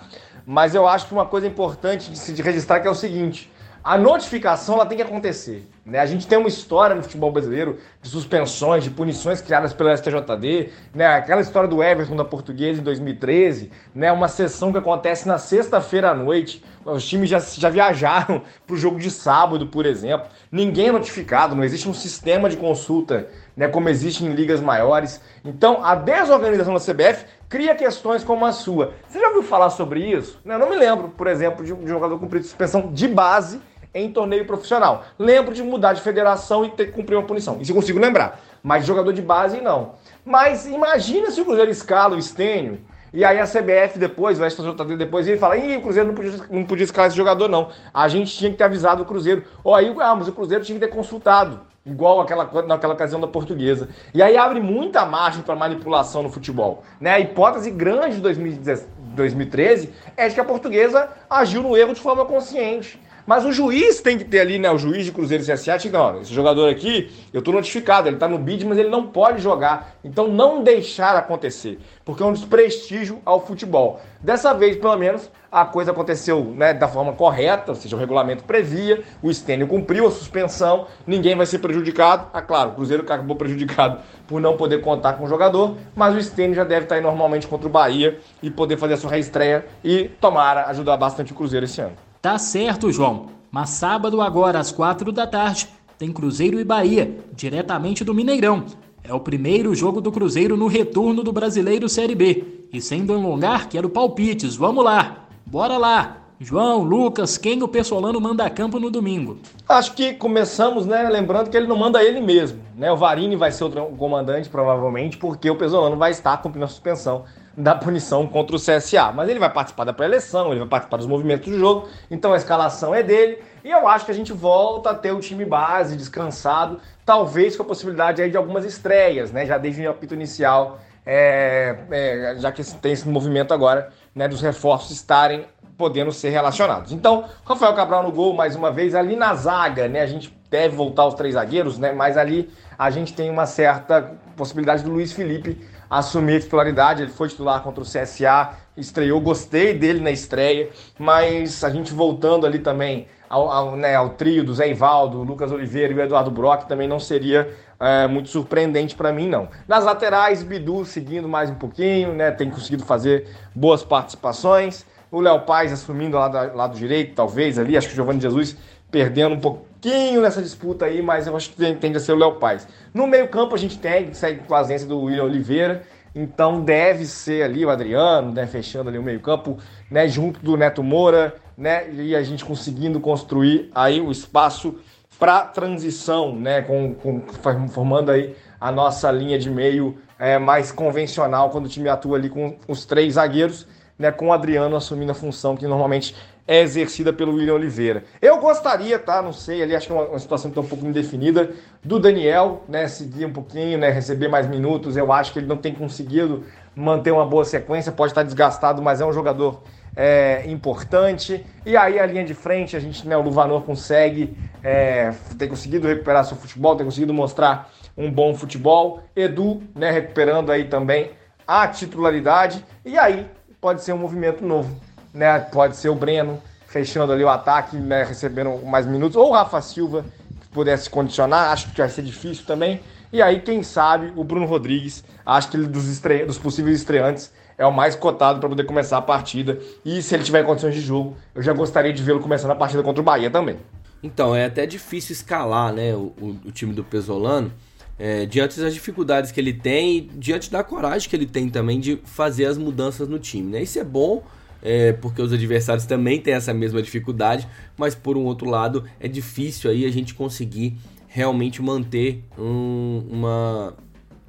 mas eu acho que uma coisa importante de se registrar que é o seguinte, a notificação ela tem que acontecer. Né? A gente tem uma história no futebol brasileiro de suspensões, de punições criadas pelo STJD, né? aquela história do Everton da Portuguesa em 2013, né? uma sessão que acontece na sexta-feira à noite. Os times já, já viajaram para o jogo de sábado, por exemplo. Ninguém é notificado, não existe um sistema de consulta né? como existe em ligas maiores. Então, a desorganização da CBF cria questões como a sua. Você já ouviu falar sobre isso? Eu não me lembro, por exemplo, de um jogador cumprido suspensão de base em torneio profissional. Lembro de mudar de federação e ter que cumprir uma punição. Isso eu consigo lembrar. Mas jogador de base, não. Mas imagina se o Cruzeiro escala o Estênio e aí a CBF depois, o STJD depois, ele fala, ih, o Cruzeiro não podia, não podia escalar esse jogador, não. A gente tinha que ter avisado o Cruzeiro. Ou aí, ah, mas o Cruzeiro tinha que ter consultado. Igual aquela, naquela ocasião da portuguesa. E aí abre muita margem para manipulação no futebol. Né? A hipótese grande de 2013 é de que a portuguesa agiu no erro de forma consciente. Mas o juiz tem que ter ali, né? O juiz de Cruzeiro e CSA, não, esse jogador aqui, eu tô notificado, ele tá no bid, mas ele não pode jogar. Então não deixar acontecer, porque é um desprestígio ao futebol. Dessa vez, pelo menos, a coisa aconteceu né, da forma correta, ou seja, o regulamento previa, o Stênio cumpriu a suspensão, ninguém vai ser prejudicado. Ah, claro, o Cruzeiro acabou prejudicado por não poder contar com o jogador, mas o Stênio já deve estar aí normalmente contra o Bahia e poder fazer a sua reestreia e tomara ajudar bastante o Cruzeiro esse ano. Tá certo, João. Mas sábado, agora às quatro da tarde, tem Cruzeiro e Bahia, diretamente do Mineirão. É o primeiro jogo do Cruzeiro no retorno do Brasileiro Série B. E sem alongar, quero palpites. Vamos lá. Bora lá. João, Lucas, quem o Pessolano manda a campo no domingo? Acho que começamos, né, lembrando que ele não manda ele mesmo, né? O Varini vai ser o comandante provavelmente, porque o Pessolano vai estar cumprindo a suspensão da punição contra o CSA. Mas ele vai participar da pré-eleição, ele vai participar dos movimentos do jogo, então a escalação é dele. E eu acho que a gente volta a ter o time base descansado, talvez com a possibilidade aí de algumas estreias, né? Já desde o apito inicial, é, é, já que tem esse movimento agora, né? Dos reforços estarem podendo ser relacionados. Então, Rafael Cabral no gol mais uma vez, ali na zaga, né? A gente deve voltar os três zagueiros, né? Mas ali a gente tem uma certa possibilidade do Luiz Felipe assumir a titularidade. Ele foi titular contra o CSA, estreou, gostei dele na estreia, mas a gente voltando ali também ao, ao, né, ao trio do Zé Ivaldo, Lucas Oliveira e o Eduardo Brock também não seria é, muito surpreendente para mim, não. Nas laterais, Bidu seguindo mais um pouquinho, né, tem conseguido fazer boas participações. O Léo Paz assumindo lá do lado direito, talvez ali, acho que o Giovanni Jesus perdendo um pouquinho nessa disputa aí, mas eu acho que tende a ser o Léo Paz. No meio-campo a gente tem, segue com a ausência do William Oliveira, então deve ser ali o Adriano, né, fechando ali o meio-campo, né, junto do Neto Moura, né, e a gente conseguindo construir aí o espaço para transição, né, com, com, formando aí a nossa linha de meio é, mais convencional quando o time atua ali com os três zagueiros, né, com o Adriano assumindo a função que normalmente é exercida pelo William Oliveira. Eu gostaria, tá? Não sei, ali acho que é uma, uma situação que está um pouco indefinida, do Daniel, né? Seguir um pouquinho, né? Receber mais minutos. Eu acho que ele não tem conseguido manter uma boa sequência, pode estar desgastado, mas é um jogador é, importante. E aí a linha de frente, a gente, né, o Luvanor consegue, é, tem conseguido recuperar seu futebol, tem conseguido mostrar um bom futebol. Edu, né, recuperando aí também a titularidade. E aí pode ser um movimento novo né? Pode ser o Breno fechando ali o ataque, né? Recebendo mais minutos, ou o Rafa Silva que pudesse condicionar, acho que vai ser difícil também. E aí, quem sabe, o Bruno Rodrigues, acho que ele dos, estre... dos possíveis estreantes é o mais cotado para poder começar a partida. E se ele tiver condições de jogo, eu já gostaria de vê-lo começando a partida contra o Bahia também. Então, é até difícil escalar né, o, o time do Pesolano. É, diante das dificuldades que ele tem diante da coragem que ele tem também de fazer as mudanças no time. Né? Isso é bom é, porque os adversários também têm essa mesma dificuldade, mas por um outro lado é difícil aí a gente conseguir realmente manter um, uma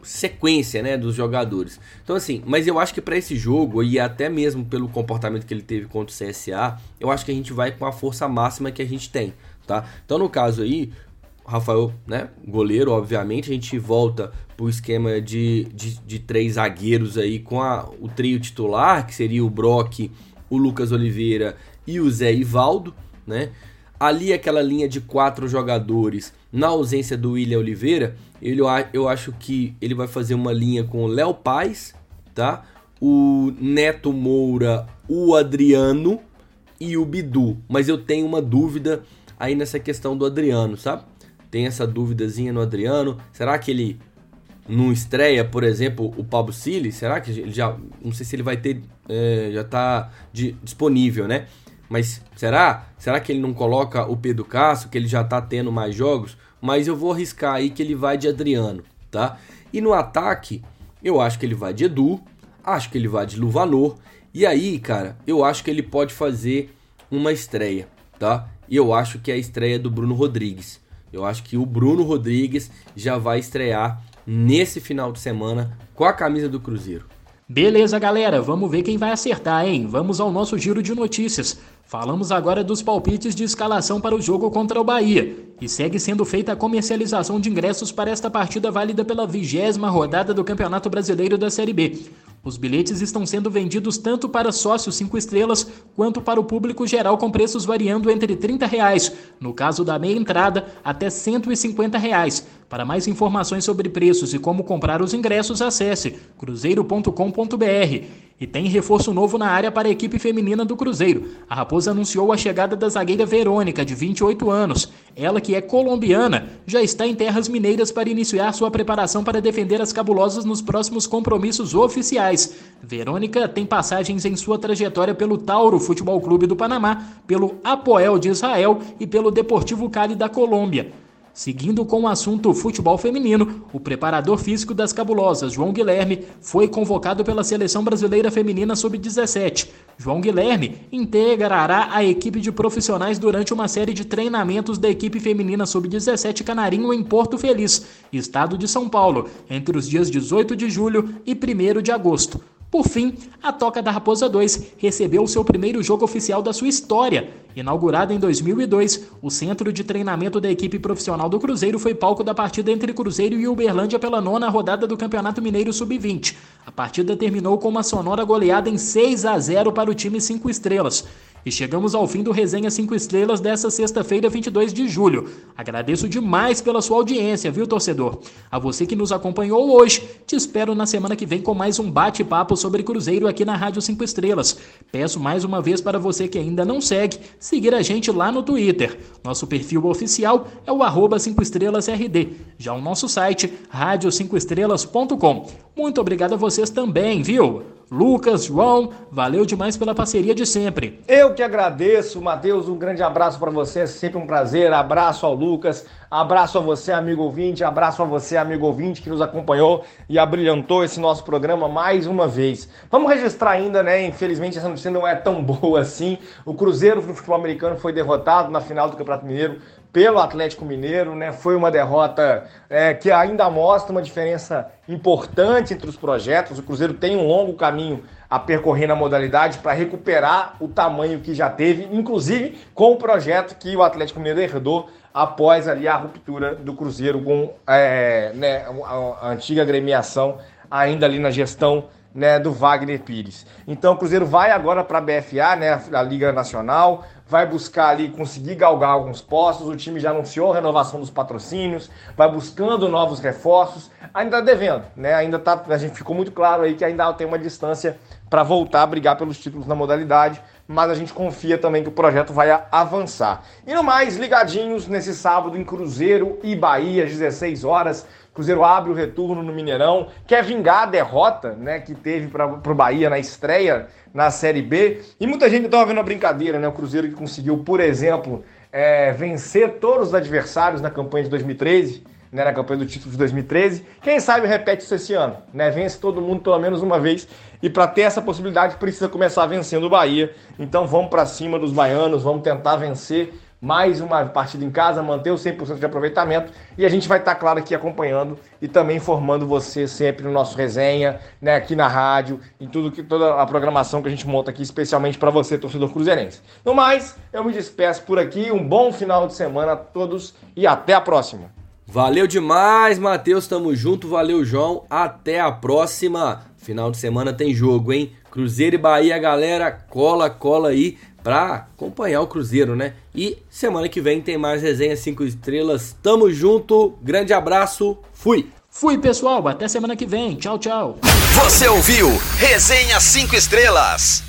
sequência né, dos jogadores. Então assim, mas eu acho que para esse jogo e até mesmo pelo comportamento que ele teve contra o CSA, eu acho que a gente vai com a força máxima que a gente tem, tá? Então no caso aí, Rafael, né, goleiro, obviamente, a gente volta pro esquema de, de, de, três zagueiros aí com a, o trio titular, que seria o Brock, o Lucas Oliveira e o Zé Ivaldo, né? Ali aquela linha de quatro jogadores, na ausência do William Oliveira, ele, eu acho que ele vai fazer uma linha com o Léo Paz, tá? O Neto Moura, o Adriano e o Bidu. Mas eu tenho uma dúvida aí nessa questão do Adriano, sabe? Tem essa dúvidazinha no Adriano. Será que ele não estreia, por exemplo, o Pablo Cili? Será que ele já. Não sei se ele vai ter. É, já tá de, disponível, né? Mas será? Será que ele não coloca o Pedro Castro, que ele já tá tendo mais jogos? Mas eu vou arriscar aí que ele vai de Adriano, tá? E no ataque, eu acho que ele vai de Edu, acho que ele vai de Luvanor. E aí, cara, eu acho que ele pode fazer uma estreia, tá? E eu acho que é a estreia do Bruno Rodrigues. Eu acho que o Bruno Rodrigues já vai estrear nesse final de semana com a camisa do Cruzeiro. Beleza, galera, vamos ver quem vai acertar, hein? Vamos ao nosso giro de notícias. Falamos agora dos palpites de escalação para o jogo contra o Bahia. E segue sendo feita a comercialização de ingressos para esta partida válida pela vigésima rodada do Campeonato Brasileiro da Série B. Os bilhetes estão sendo vendidos tanto para sócios 5 estrelas quanto para o público geral com preços variando entre 30 reais, no caso da meia entrada, até 150 reais. Para mais informações sobre preços e como comprar os ingressos, acesse cruzeiro.com.br. E tem reforço novo na área para a equipe feminina do Cruzeiro. A Raposa anunciou a chegada da zagueira Verônica, de 28 anos. Ela, que é colombiana, já está em terras mineiras para iniciar sua preparação para defender as cabulosas nos próximos compromissos oficiais. Verônica tem passagens em sua trajetória pelo Tauro Futebol Clube do Panamá, pelo Apoel de Israel e pelo Deportivo Cali da Colômbia. Seguindo com o assunto futebol feminino, o preparador físico das cabulosas, João Guilherme, foi convocado pela seleção brasileira feminina sub-17. João Guilherme integrará a equipe de profissionais durante uma série de treinamentos da equipe feminina sub-17 Canarinho em Porto Feliz, estado de São Paulo, entre os dias 18 de julho e 1 de agosto. Por fim, a Toca da Raposa 2 recebeu seu primeiro jogo oficial da sua história. Inaugurado em 2002, o centro de treinamento da equipe profissional do Cruzeiro foi palco da partida entre Cruzeiro e Uberlândia pela nona rodada do Campeonato Mineiro Sub-20. A partida terminou com uma sonora goleada em 6 a 0 para o time 5 estrelas. E chegamos ao fim do Resenha 5 Estrelas dessa sexta-feira, 22 de julho. Agradeço demais pela sua audiência, viu, torcedor? A você que nos acompanhou hoje, te espero na semana que vem com mais um bate-papo sobre Cruzeiro aqui na Rádio 5 Estrelas. Peço mais uma vez para você que ainda não segue, seguir a gente lá no Twitter. Nosso perfil oficial é o arroba 5 Estrelas RD. Já o nosso site, rádio5estrelas.com. Muito obrigado a vocês também, viu? Lucas, João, valeu demais pela parceria de sempre. Eu que agradeço, Matheus, um grande abraço para você, sempre um prazer. Abraço ao Lucas, abraço a você, amigo ouvinte, abraço a você, amigo ouvinte que nos acompanhou e abrilhantou esse nosso programa mais uma vez. Vamos registrar ainda, né? Infelizmente essa notícia não é tão boa assim. O Cruzeiro no futebol americano foi derrotado na final do Campeonato Mineiro pelo Atlético Mineiro, né? Foi uma derrota é, que ainda mostra uma diferença importante entre os projetos. O Cruzeiro tem um longo caminho a percorrer na modalidade para recuperar o tamanho que já teve, inclusive com o projeto que o Atlético Mineiro herdou após ali a ruptura do Cruzeiro com é, né, a, a antiga agremiação ainda ali na gestão né, do Wagner Pires. Então o Cruzeiro vai agora para a BFA, né, a Liga Nacional, vai buscar ali conseguir galgar alguns postos. O time já anunciou a renovação dos patrocínios, vai buscando novos reforços. Ainda tá devendo, né? Ainda tá, a gente ficou muito claro aí que ainda tem uma distância para voltar a brigar pelos títulos na modalidade, mas a gente confia também que o projeto vai avançar. E no mais, ligadinhos nesse sábado em Cruzeiro e Bahia, às 16 horas. Cruzeiro abre o retorno no Mineirão, quer vingar a derrota né, que teve para o Bahia na estreia na Série B. E muita gente estava vendo a brincadeira, né? O Cruzeiro que conseguiu, por exemplo, é, vencer todos os adversários na campanha de 2013, né, na campanha do título de 2013. Quem sabe repete isso esse ano, né? Vence todo mundo pelo menos uma vez. E para ter essa possibilidade precisa começar vencendo o Bahia. Então vamos para cima dos baianos, vamos tentar vencer mais uma partida em casa, manter o 100% de aproveitamento e a gente vai estar, claro, aqui acompanhando e também informando você sempre no nosso resenha, né, aqui na rádio, em tudo que toda a programação que a gente monta aqui, especialmente para você, torcedor cruzeirense. No mais, eu me despeço por aqui, um bom final de semana a todos e até a próxima. Valeu demais, Matheus, tamo junto, valeu, João, até a próxima. Final de semana tem jogo, hein? Cruzeiro e Bahia, galera, cola, cola aí pra acompanhar o Cruzeiro, né? E semana que vem tem mais resenha 5 estrelas. Tamo junto, grande abraço, fui! Fui, pessoal, até semana que vem. Tchau, tchau. Você ouviu Resenha 5 Estrelas.